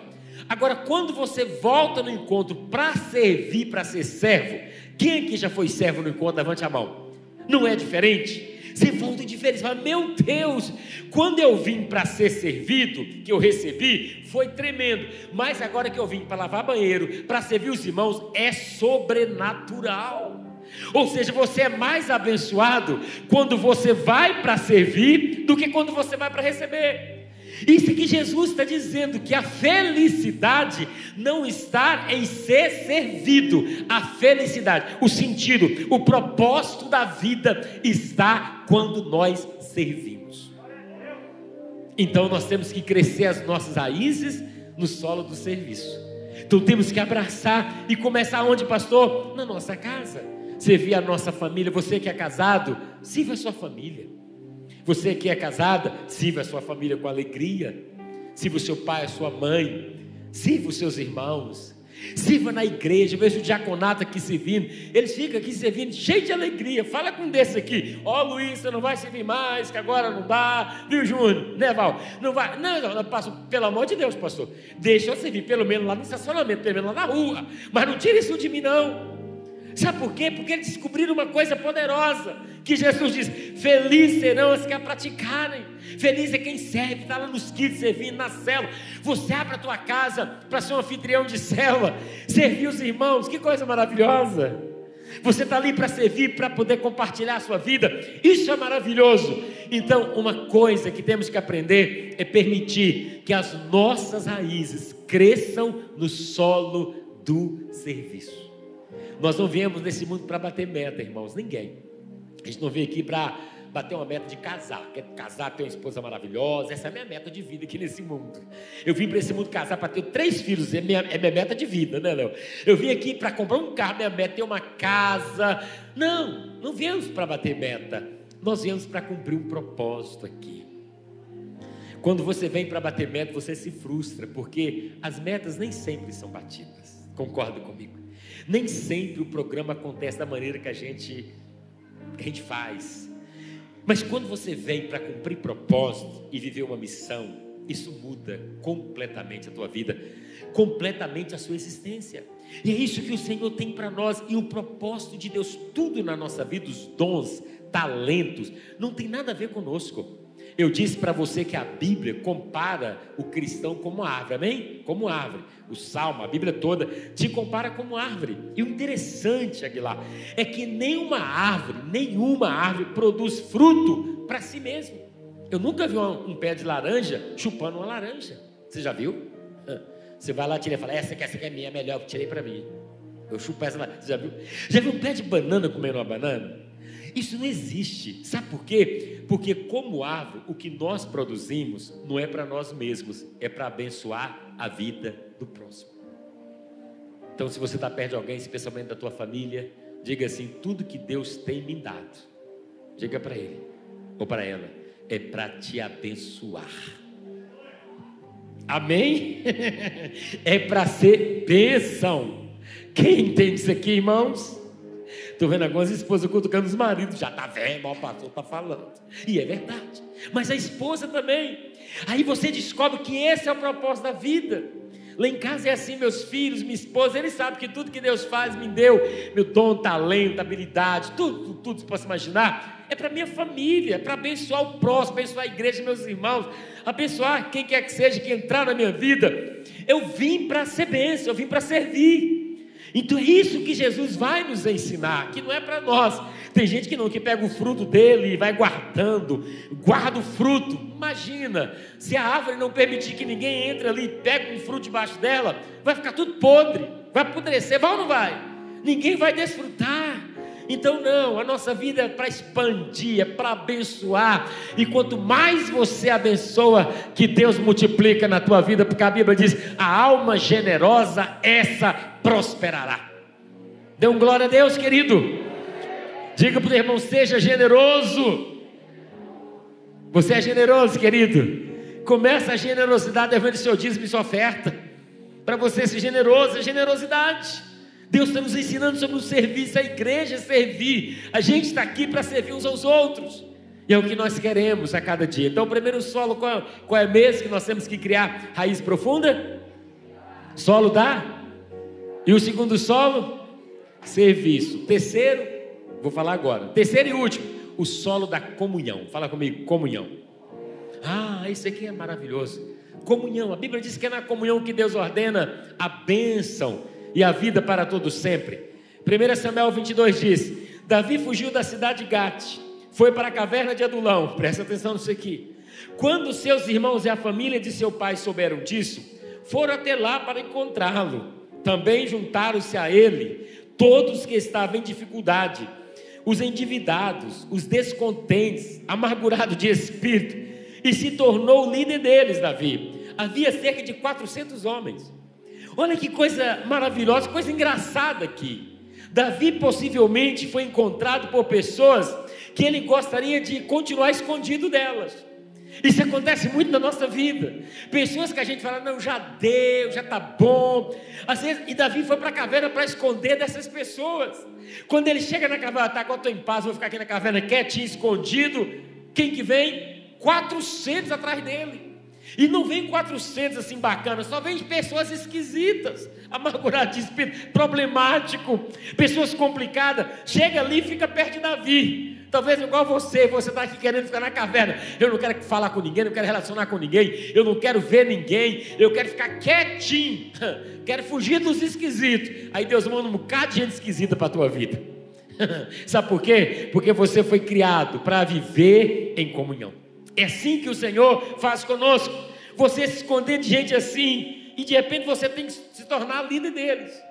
Agora, quando você volta no encontro para servir, para ser servo, quem aqui já foi servo no encontro? Levante a mão. Não é diferente? Você volta diferente. Você fala, meu Deus, quando eu vim para ser servido, que eu recebi, foi tremendo. Mas agora que eu vim para lavar banheiro, para servir os irmãos, é sobrenatural. Ou seja, você é mais abençoado quando você vai para servir do que quando você vai para receber. Isso que Jesus está dizendo, que a felicidade não está em ser servido, a felicidade, o sentido, o propósito da vida está quando nós servimos. Então nós temos que crescer as nossas raízes no solo do serviço. Então temos que abraçar e começar onde, pastor? Na nossa casa. Servir a nossa família. Você que é casado, sirva a sua família. Você que é casada, sirva a sua família com alegria. Sirva o seu pai, a sua mãe. Sirva os seus irmãos. Sirva na igreja, veja o diaconato aqui servindo. Eles ficam aqui servindo, cheio de alegria. Fala com desse aqui. Ó, oh, Luiz, você não vai servir mais, que agora não dá. Viu, Júnior? Né, Val? Não vai. Não, não, não, pastor, pelo amor de Deus, pastor. Deixa eu servir, pelo menos lá no estacionamento, pelo menos lá na rua. Mas não tire isso de mim, não. Sabe por quê? Porque eles descobriram uma coisa poderosa: que Jesus diz: Felizes serão os que a praticarem. Feliz é quem serve, está lá nos kits servindo na célula. Você abre a tua casa para ser um anfitrião de célula, servir os irmãos, que coisa maravilhosa. Você está ali para servir, para poder compartilhar a sua vida. Isso é maravilhoso. Então, uma coisa que temos que aprender é permitir que as nossas raízes cresçam no solo do serviço. Nós não viemos nesse mundo para bater meta, irmãos, ninguém. A gente não veio aqui para bater uma meta de casar. Quer casar, ter uma esposa maravilhosa. Essa é a minha meta de vida aqui nesse mundo. Eu vim para esse mundo casar para ter três filhos. É minha, é minha meta de vida, né, Léo? Eu vim aqui para comprar um carro. Minha meta é ter uma casa. Não, não viemos para bater meta. Nós viemos para cumprir um propósito aqui. Quando você vem para bater meta, você se frustra, porque as metas nem sempre são batidas. Concorda comigo? Nem sempre o programa acontece da maneira que a gente, que a gente faz. Mas quando você vem para cumprir propósito e viver uma missão, isso muda completamente a tua vida, completamente a sua existência. E é isso que o Senhor tem para nós e o propósito de Deus, tudo na nossa vida, os dons, talentos, não tem nada a ver conosco. Eu disse para você que a Bíblia compara o cristão como árvore, amém? Como árvore. O Salmo, a Bíblia toda, te compara como árvore. E o interessante, Aguilar, é que nenhuma árvore, nenhuma árvore produz fruto para si mesmo. Eu nunca vi um, um, pé de laranja chupando uma laranja. Você já viu? Você vai lá, tira e fala: essa aqui, essa aqui é minha, é melhor, tirei para mim. Eu chupo essa laranja. Você já viu? Já viu um pé de banana comendo uma banana? Isso não existe. Sabe por quê? Porque, como árvore, o que nós produzimos não é para nós mesmos, é para abençoar a vida do próximo. Então, se você está perto de alguém, especialmente da tua família, diga assim: tudo que Deus tem me dado, diga para ele ou para ela, é para te abençoar. Amém? é para ser bênção. Quem entende isso aqui, irmãos? Estou vendo algumas esposas cutucando os maridos, já está velho, o pastor está falando. E é verdade. Mas a esposa também. Aí você descobre que esse é o propósito da vida. Lá em casa é assim, meus filhos, minha esposa, eles sabem que tudo que Deus faz me deu, meu dom, talento, habilidade, tudo, tudo, você possa imaginar, é para minha família, é para abençoar o próximo, abençoar a igreja, meus irmãos, abençoar quem quer que seja que entrar na minha vida. Eu vim para ser bênção, eu vim para servir. Então é isso que Jesus vai nos ensinar, que não é para nós. Tem gente que não, que pega o fruto dele e vai guardando, guarda o fruto. Imagina, se a árvore não permitir que ninguém entre ali e pegue um fruto debaixo dela, vai ficar tudo podre, vai apodrecer, vai ou não vai? Ninguém vai desfrutar. Então, não, a nossa vida é para expandir, é para abençoar. E quanto mais você abençoa, que Deus multiplica na tua vida, porque a Bíblia diz: a alma generosa, essa prosperará. Dê um glória a Deus, querido. Diga para o irmão: seja generoso. Você é generoso, querido. Começa a generosidade devendo seu dízimo e sua oferta. Para você ser generoso, é generosidade. Deus está nos ensinando sobre o serviço, a igreja servir. A gente está aqui para servir uns aos outros. E é o que nós queremos a cada dia. Então, primeiro solo, qual, qual é mesmo que nós temos que criar? Raiz profunda? Solo da? E o segundo solo? Serviço. Terceiro, vou falar agora. Terceiro e último, o solo da comunhão. Fala comigo, comunhão. Ah, isso aqui é maravilhoso. Comunhão. A Bíblia diz que é na comunhão que Deus ordena a bênção e a vida para todos sempre. 1 Samuel 22 diz: Davi fugiu da cidade de Gate, foi para a caverna de Adulão, presta atenção nisso aqui. Quando seus irmãos e a família de seu pai souberam disso, foram até lá para encontrá-lo. Também juntaram-se a ele todos que estavam em dificuldade, os endividados, os descontentes, amargurados de espírito, e se tornou o líder deles, Davi. Havia cerca de 400 homens. Olha que coisa maravilhosa, coisa engraçada aqui. Davi possivelmente foi encontrado por pessoas que ele gostaria de continuar escondido delas. Isso acontece muito na nossa vida. Pessoas que a gente fala, não, já deu, já está bom. Às vezes, e Davi foi para a caverna para esconder dessas pessoas. Quando ele chega na caverna, tá, agora estou em paz, vou ficar aqui na caverna quietinho, escondido. Quem que vem? 400 atrás dele. E não vem 400 assim bacanas, só vem pessoas esquisitas, amarguradas de espírito, problemático, pessoas complicadas. Chega ali e fica perto de Davi. Talvez igual você, você está aqui querendo ficar na caverna. Eu não quero falar com ninguém, não quero relacionar com ninguém, eu não quero ver ninguém, eu quero ficar quietinho, quero fugir dos esquisitos. Aí Deus manda um bocado de gente esquisita para a tua vida. Sabe por quê? Porque você foi criado para viver em comunhão. É assim que o Senhor faz conosco. Você se esconder de gente assim, e de repente você tem que se tornar líder deles.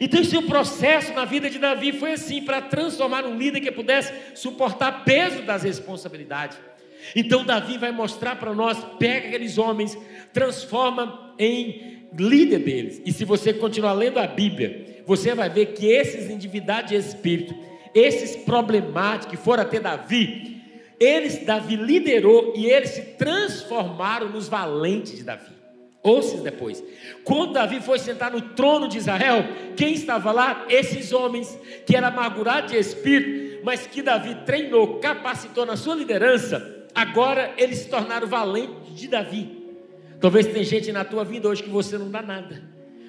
Então, é o processo na vida de Davi foi assim, para transformar um líder que pudesse suportar peso das responsabilidades. Então, Davi vai mostrar para nós: pega aqueles homens, transforma em líder deles. E se você continuar lendo a Bíblia, você vai ver que esses endividados de espírito, esses problemáticos que foram até Davi, eles, Davi liderou e eles se transformaram nos valentes de Davi. Ouça depois. Quando Davi foi sentar no trono de Israel, quem estava lá? Esses homens que eram amargurados de espírito, mas que Davi treinou, capacitou na sua liderança, agora eles se tornaram valentes de Davi. Talvez tenha gente na tua vida hoje que você não dá nada,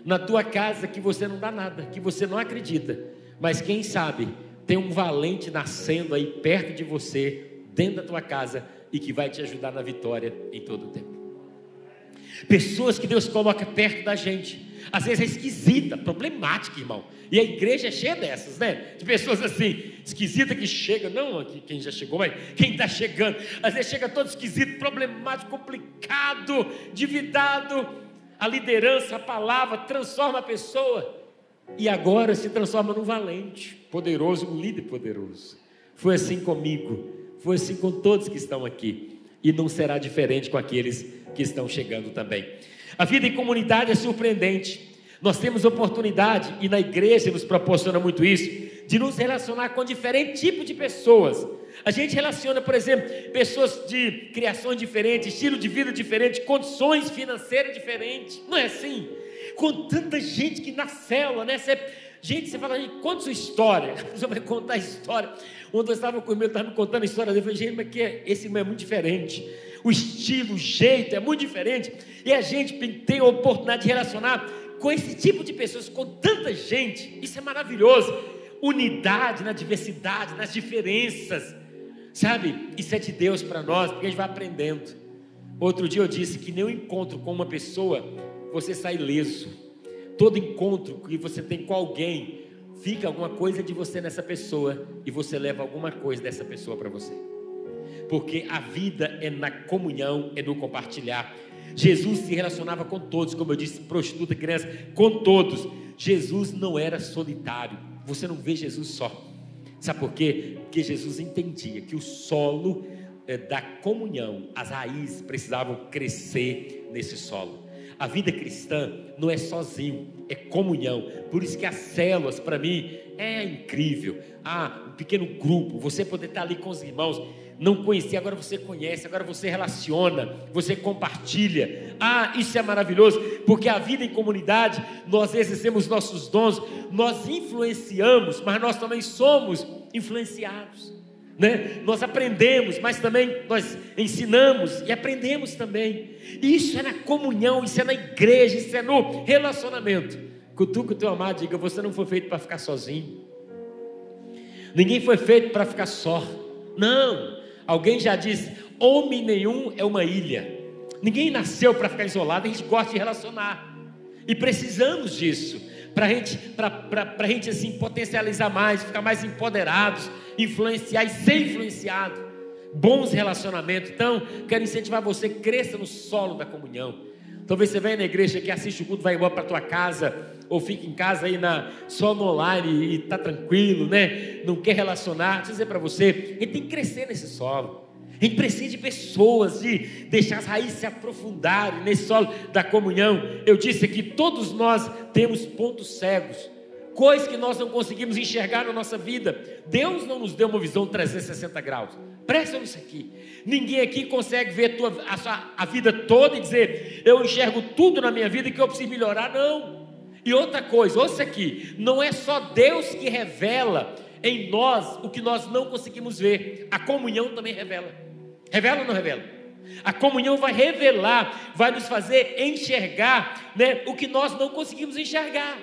na tua casa que você não dá nada, que você não acredita, mas quem sabe tem um valente nascendo aí perto de você, dentro da tua casa e que vai te ajudar na vitória em todo o tempo. Pessoas que Deus coloca perto da gente. Às vezes é esquisita, problemática, irmão. E a igreja é cheia dessas, né? De pessoas assim, esquisita que chega, não quem já chegou, mas quem está chegando. Às vezes chega todo esquisito, problemático, complicado, dividado. A liderança, a palavra transforma a pessoa. E agora se transforma num valente, poderoso, um líder poderoso. Foi assim comigo, foi assim com todos que estão aqui. E não será diferente com aqueles que estão chegando também. A vida em comunidade é surpreendente. Nós temos oportunidade, e na igreja nos proporciona muito isso, de nos relacionar com diferentes tipos de pessoas. A gente relaciona, por exemplo, pessoas de criações diferentes, estilo de vida diferente, condições financeiras diferentes. Não é assim? Com tanta gente que na célula, né? Gente, você fala, conta sua história. Você vai contar a história. Ontem eu estava com o meu, estava me contando a história dele. Eu falei, gente, mas que é, esse irmão é muito diferente o estilo, o jeito é muito diferente, e a gente tem a oportunidade de relacionar com esse tipo de pessoas, com tanta gente, isso é maravilhoso. Unidade na diversidade, nas diferenças, sabe? Isso é de Deus para nós, porque a gente vai aprendendo. Outro dia eu disse que nenhum encontro com uma pessoa você sai leso. Todo encontro que você tem com alguém, fica alguma coisa de você nessa pessoa e você leva alguma coisa dessa pessoa para você porque a vida é na comunhão, é no compartilhar. Jesus se relacionava com todos, como eu disse, prostituta, criança, com todos. Jesus não era solitário. Você não vê Jesus só. Sabe por quê? Porque Jesus entendia que o solo é, da comunhão, as raízes precisavam crescer nesse solo. A vida cristã não é sozinho, é comunhão. Por isso que as células, para mim, é incrível. Ah, um pequeno grupo, você poder estar ali com os irmãos não conhecia, agora você conhece, agora você relaciona, você compartilha. Ah, isso é maravilhoso, porque a vida em comunidade, nós exercemos nossos dons, nós influenciamos, mas nós também somos influenciados. Né? Nós aprendemos, mas também nós ensinamos e aprendemos também. Isso é na comunhão, isso é na igreja, isso é no relacionamento. Cutuca o teu amado, diga: você não foi feito para ficar sozinho. Ninguém foi feito para ficar só. Não, Alguém já disse: homem nenhum é uma ilha. Ninguém nasceu para ficar isolado, a gente gosta de relacionar. E precisamos disso, para gente, a gente assim, potencializar mais, ficar mais empoderados, influenciar e ser influenciado. Bons relacionamentos. Então, quero incentivar você, cresça no solo da comunhão. Talvez você venha na igreja que assiste o culto, vai embora para tua casa, ou fica em casa aí na, só no online e está tranquilo, né? Não quer relacionar. Deixa eu dizer para você, a gente tem que crescer nesse solo. A gente precisa de pessoas, de deixar as raízes se aprofundarem nesse solo da comunhão. Eu disse aqui, todos nós temos pontos cegos, coisas que nós não conseguimos enxergar na nossa vida. Deus não nos deu uma visão 360 graus. Presta nisso aqui. Ninguém aqui consegue ver a, tua, a, sua, a vida toda e dizer, eu enxergo tudo na minha vida que eu preciso melhorar. Não. E outra coisa, ouça aqui: não é só Deus que revela em nós o que nós não conseguimos ver, a comunhão também revela. Revela ou não revela? A comunhão vai revelar, vai nos fazer enxergar né, o que nós não conseguimos enxergar.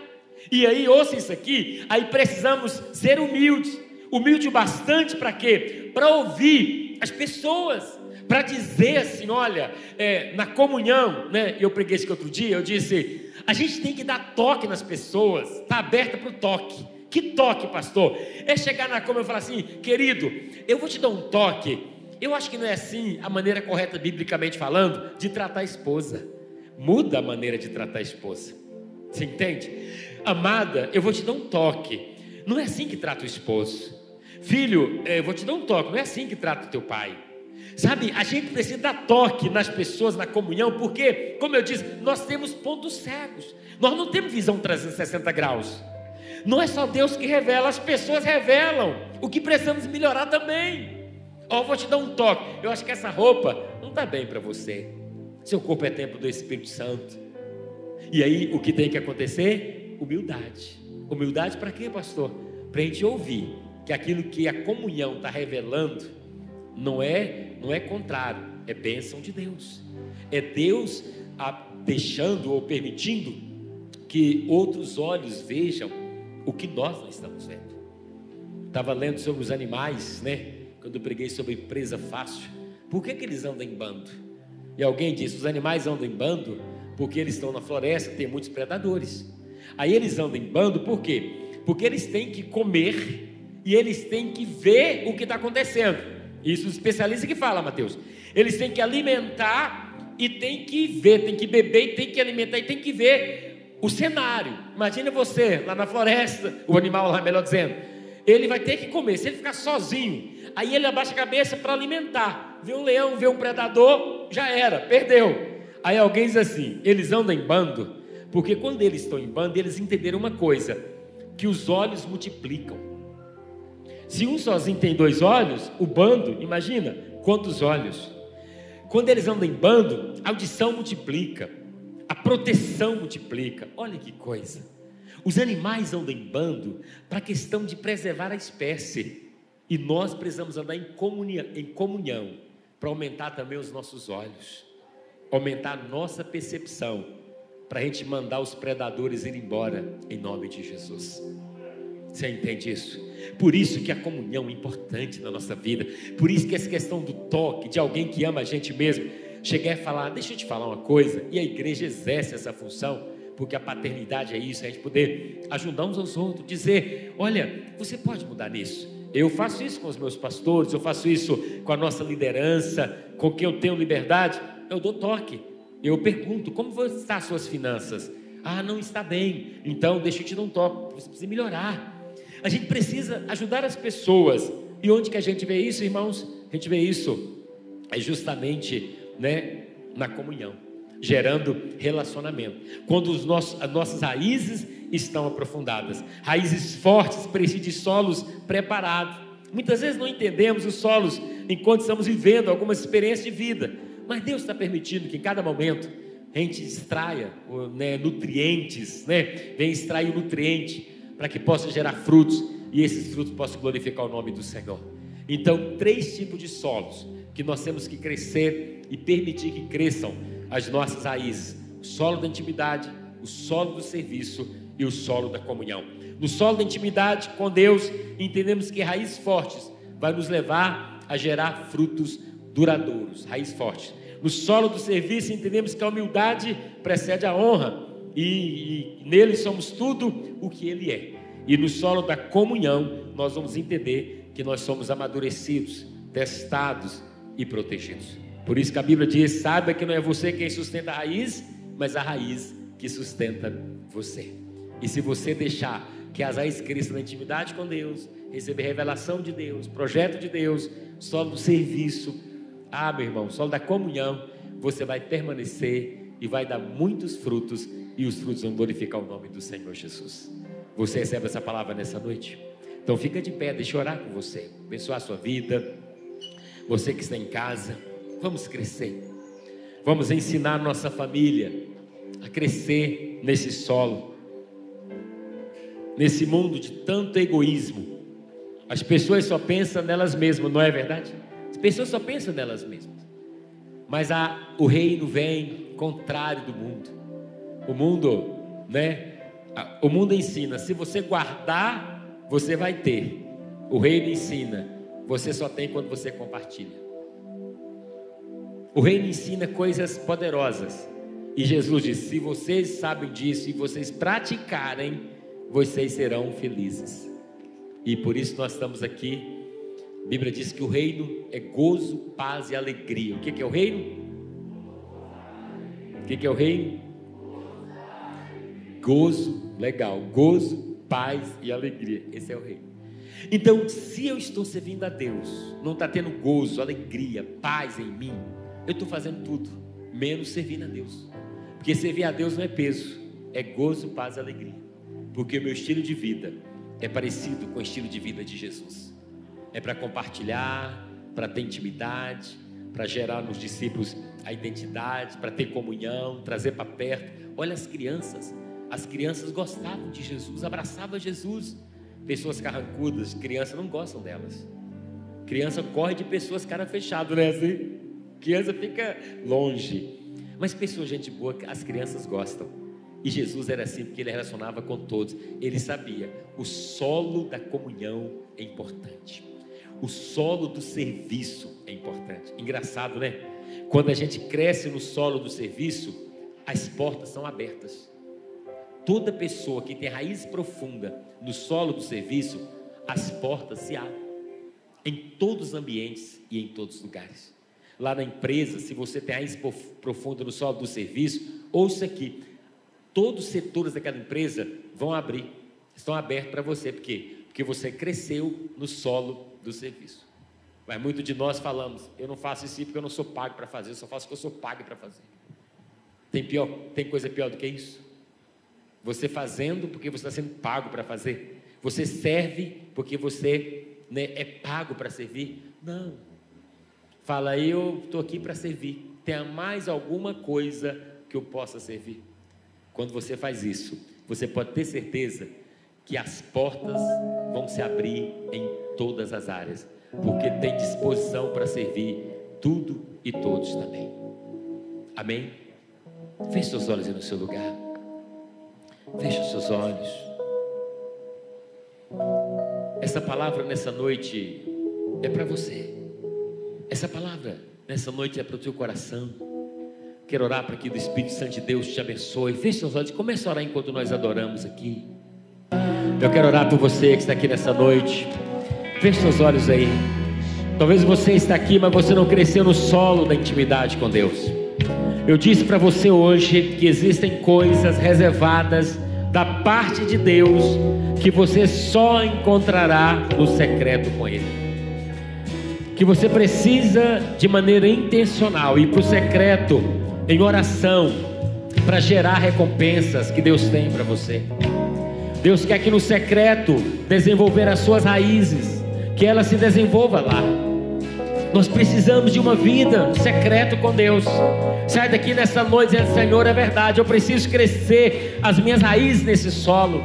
E aí, ouça isso aqui, aí precisamos ser humildes humilde bastante para quê? Para ouvir as pessoas, para dizer assim: olha, é, na comunhão, né? Eu preguei isso outro dia, eu disse: a gente tem que dar toque nas pessoas, está aberta para o toque. Que toque, pastor? É chegar na comunhão e falar assim: querido, eu vou te dar um toque. Eu acho que não é assim a maneira correta, biblicamente falando, de tratar a esposa. Muda a maneira de tratar a esposa. Você entende? Amada, eu vou te dar um toque. Não é assim que trata o esposo. Filho, eu vou te dar um toque. Não é assim que trata o teu pai. Sabe, a gente precisa dar toque nas pessoas, na comunhão, porque, como eu disse, nós temos pontos cegos. Nós não temos visão 360 graus. Não é só Deus que revela, as pessoas revelam o que precisamos melhorar também. Ó, oh, vou te dar um toque. Eu acho que essa roupa não está bem para você. Seu corpo é templo do Espírito Santo. E aí, o que tem que acontecer? Humildade. Humildade para quê, pastor? Para a gente ouvir que aquilo que a comunhão está revelando não é, não é contrário, é bênção de Deus. É Deus deixando ou permitindo que outros olhos vejam o que nós não estamos vendo. Estava lendo sobre os animais, né? Quando eu preguei sobre presa fácil. Por que, que eles andam em bando? E alguém disse: os animais andam em bando porque eles estão na floresta, tem muitos predadores. Aí eles andam em bando por quê? Porque eles têm que comer e eles têm que ver o que está acontecendo. Isso os especialistas que falam, Mateus. Eles têm que alimentar e têm que ver, têm que beber e têm que alimentar e têm que ver o cenário. Imagina você lá na floresta, o animal lá, melhor dizendo. Ele vai ter que comer. Se ele ficar sozinho, aí ele abaixa a cabeça para alimentar. Vê um leão, vê um predador, já era, perdeu. Aí alguém diz assim: eles andam em bando, porque quando eles estão em bando, eles entenderam uma coisa: que os olhos multiplicam. Se um sozinho tem dois olhos, o bando, imagina quantos olhos. Quando eles andam em bando, a audição multiplica, a proteção multiplica. Olha que coisa. Os animais andam em bando para a questão de preservar a espécie. E nós precisamos andar em comunhão, em comunhão para aumentar também os nossos olhos aumentar a nossa percepção, para a gente mandar os predadores ir embora, em nome de Jesus. Você entende isso? Por isso que a comunhão é importante na nossa vida. Por isso que essa questão do toque, de alguém que ama a gente mesmo, chegar e falar, deixa eu te falar uma coisa, e a igreja exerce essa função, porque a paternidade é isso, é a gente poder ajudar uns aos outros, dizer, olha, você pode mudar nisso. Eu faço isso com os meus pastores, eu faço isso com a nossa liderança, com quem eu tenho liberdade eu dou toque. Eu pergunto, como estão as suas finanças? Ah, não está bem. Então, deixa eu te dar um toque. Você precisa melhorar. A gente precisa ajudar as pessoas. E onde que a gente vê isso, irmãos? A gente vê isso é justamente, né, na comunhão, gerando relacionamento. Quando os nossos, as nossas raízes estão aprofundadas, raízes fortes precisam de solos preparados. Muitas vezes não entendemos os solos enquanto estamos vivendo algumas experiências de vida. Mas Deus está permitindo que em cada momento a gente extraia né, nutrientes, né? Vem extrair o nutriente para que possa gerar frutos e esses frutos possam glorificar o nome do Senhor. Então, três tipos de solos que nós temos que crescer e permitir que cresçam as nossas raízes: o solo da intimidade, o solo do serviço e o solo da comunhão. No solo da intimidade com Deus, entendemos que raízes fortes vai nos levar a gerar frutos duradouros, raiz forte. No solo do serviço, entendemos que a humildade precede a honra, e, e nele somos tudo o que ele é. E no solo da comunhão, nós vamos entender que nós somos amadurecidos, testados e protegidos. Por isso que a Bíblia diz: saiba que não é você quem sustenta a raiz, mas a raiz que sustenta você. E se você deixar que as raízes cresçam na intimidade com Deus, receber revelação de Deus, projeto de Deus, solo do serviço, ah, meu irmão, solo da comunhão, você vai permanecer e vai dar muitos frutos, e os frutos vão glorificar o nome do Senhor Jesus. Você recebe essa palavra nessa noite? Então fica de pé, deixa eu orar com você, abençoar a sua vida. Você que está em casa, vamos crescer. Vamos ensinar nossa família a crescer nesse solo, nesse mundo de tanto egoísmo. As pessoas só pensam nelas mesmas, não é verdade? As pessoas só pensam nelas mesmas. Mas a, o reino vem contrário do mundo. O mundo, né? O mundo ensina: se você guardar, você vai ter. O reino ensina: você só tem quando você compartilha. O reino ensina coisas poderosas. E Jesus disse: se vocês sabem disso e vocês praticarem, vocês serão felizes. E por isso nós estamos aqui a Bíblia diz que o reino é gozo, paz e alegria. O que é o reino? O que é o reino? Gozo, Legal. Gozo, paz e alegria. Esse é o rei. Então, se eu estou servindo a Deus, não está tendo gozo, alegria, paz em mim, eu estou fazendo tudo, menos servindo a Deus. Porque servir a Deus não é peso, é gozo, paz e alegria. Porque o meu estilo de vida é parecido com o estilo de vida de Jesus. É para compartilhar, para ter intimidade, para gerar nos discípulos a identidade, para ter comunhão, trazer para perto. Olha as crianças, as crianças gostavam de Jesus, abraçavam Jesus. Pessoas carrancudas, crianças não gostam delas. Criança corre de pessoas cara fechado, né? Assim, criança fica longe. Mas pessoas, gente boa, as crianças gostam. E Jesus era assim porque ele relacionava com todos. Ele sabia, o solo da comunhão é importante. O solo do serviço é importante. Engraçado, né? Quando a gente cresce no solo do serviço, as portas são abertas. Toda pessoa que tem raiz profunda no solo do serviço, as portas se abrem. Em todos os ambientes e em todos os lugares. Lá na empresa, se você tem raiz profunda no solo do serviço, ouça aqui: todos os setores daquela empresa vão abrir, estão abertos para você. Por quê? Porque você cresceu no solo do serviço. Mas muito de nós falamos, eu não faço isso porque eu não sou pago para fazer, eu só faço o que eu sou pago para fazer. Tem, pior, tem coisa pior do que isso? Você fazendo porque você está sendo pago para fazer. Você serve porque você né, é pago para servir. Não. Fala, eu estou aqui para servir. Tenha mais alguma coisa que eu possa servir. Quando você faz isso, você pode ter certeza que as portas vão se abrir em todas as áreas, porque tem disposição para servir tudo e todos também. Amém? Feche seus olhos aí no seu lugar. Feche os seus olhos. Essa palavra nessa noite é para você. Essa palavra nessa noite é para o teu coração. Quero orar para que o Espírito Santo de Deus te abençoe. Feche seus olhos, comece a orar enquanto nós adoramos aqui. Eu quero orar por você que está aqui nessa noite. Feche seus olhos aí. Talvez você está aqui, mas você não cresceu no solo da intimidade com Deus. Eu disse para você hoje que existem coisas reservadas da parte de Deus que você só encontrará no secreto com Ele que você precisa de maneira intencional ir para o secreto em oração para gerar recompensas que Deus tem para você. Deus quer que no secreto desenvolver as suas raízes, que ela se desenvolva lá. Nós precisamos de uma vida secreta com Deus. Sai daqui nessa noite dizendo: Senhor, é verdade, eu preciso crescer as minhas raízes nesse solo.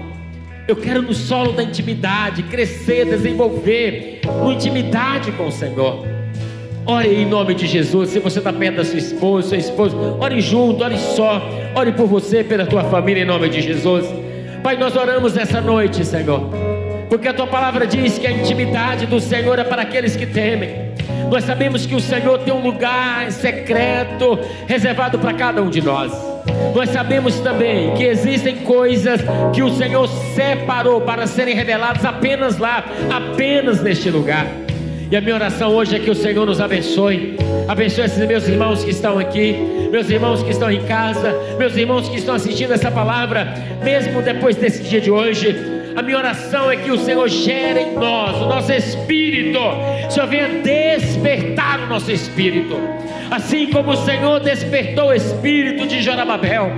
Eu quero no solo da intimidade crescer, desenvolver no intimidade com o Senhor. Ore em nome de Jesus. Se você está perto da sua esposa, seu esposo, ore junto, ore só. Ore por você, pela tua família, em nome de Jesus. Pai, nós oramos essa noite, Senhor. Porque a tua palavra diz que a intimidade do Senhor é para aqueles que temem. Nós sabemos que o Senhor tem um lugar secreto reservado para cada um de nós. Nós sabemos também que existem coisas que o Senhor separou para serem reveladas apenas lá, apenas neste lugar. E a minha oração hoje é que o Senhor nos abençoe. Abençoe esses meus irmãos que estão aqui, meus irmãos que estão em casa, meus irmãos que estão assistindo essa palavra, mesmo depois desse dia de hoje. A minha oração é que o Senhor gere em nós, o nosso espírito, o Senhor venha despertar o nosso espírito, assim como o Senhor despertou o espírito de Jorababel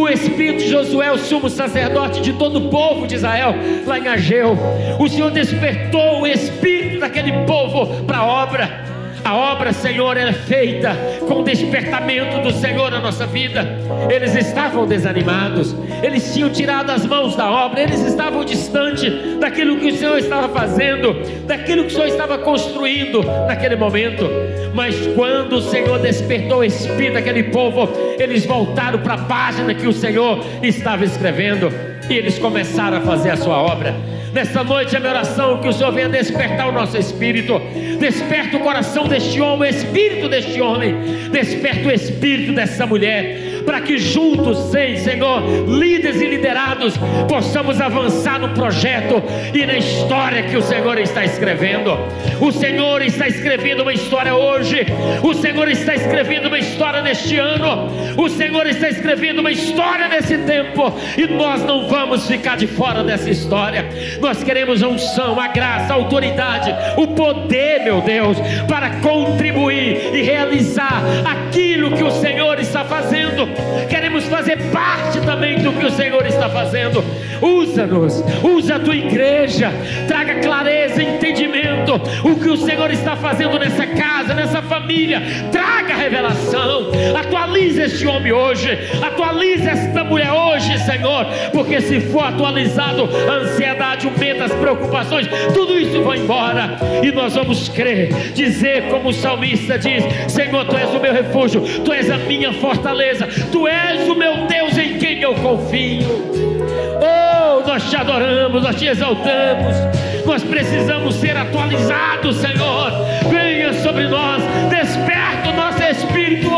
o espírito de Josué, o sumo sacerdote de todo o povo de Israel, lá em Ageu. O Senhor despertou o espírito daquele povo para a obra. A obra, Senhor, era feita com o despertamento do Senhor na nossa vida. Eles estavam desanimados, eles tinham tirado as mãos da obra, eles estavam distante daquilo que o Senhor estava fazendo, daquilo que o Senhor estava construindo naquele momento. Mas quando o Senhor despertou o espírito daquele povo, eles voltaram para a página que o Senhor estava escrevendo e eles começaram a fazer a sua obra. Nesta noite a minha oração que o Senhor venha despertar o nosso espírito, desperta o coração deste homem, o espírito deste homem, desperta o espírito dessa mulher, para que juntos, Senhor, líderes e liderados, possamos avançar no projeto e na história que o Senhor está escrevendo. O Senhor está escrevendo uma história hoje, o Senhor está escrevendo uma história neste ano, o Senhor está escrevendo uma história nesse tempo, e nós não vamos ficar de fora dessa história. Nós queremos a unção, a graça, a autoridade, o poder, meu Deus, para contribuir e realizar aquilo que o Senhor está fazendo. Queremos fazer parte também do que o Senhor está fazendo. Usa-nos, usa a tua igreja, traga clareza, entendimento, o que o Senhor está fazendo nessa casa, nessa família. Traga revelação, atualize este homem hoje, atualize esta mulher hoje, Senhor, porque se for atualizado, a ansiedade, o medo, as preocupações, tudo isso vai embora. E nós vamos crer, dizer como o salmista diz: Senhor, tu és o meu refúgio, tu és a minha fortaleza, tu és o meu Deus em quem eu confio. Oh, nós te adoramos, nós te exaltamos. Nós precisamos ser atualizados, Senhor. Venha sobre nós, desperta o nosso espírito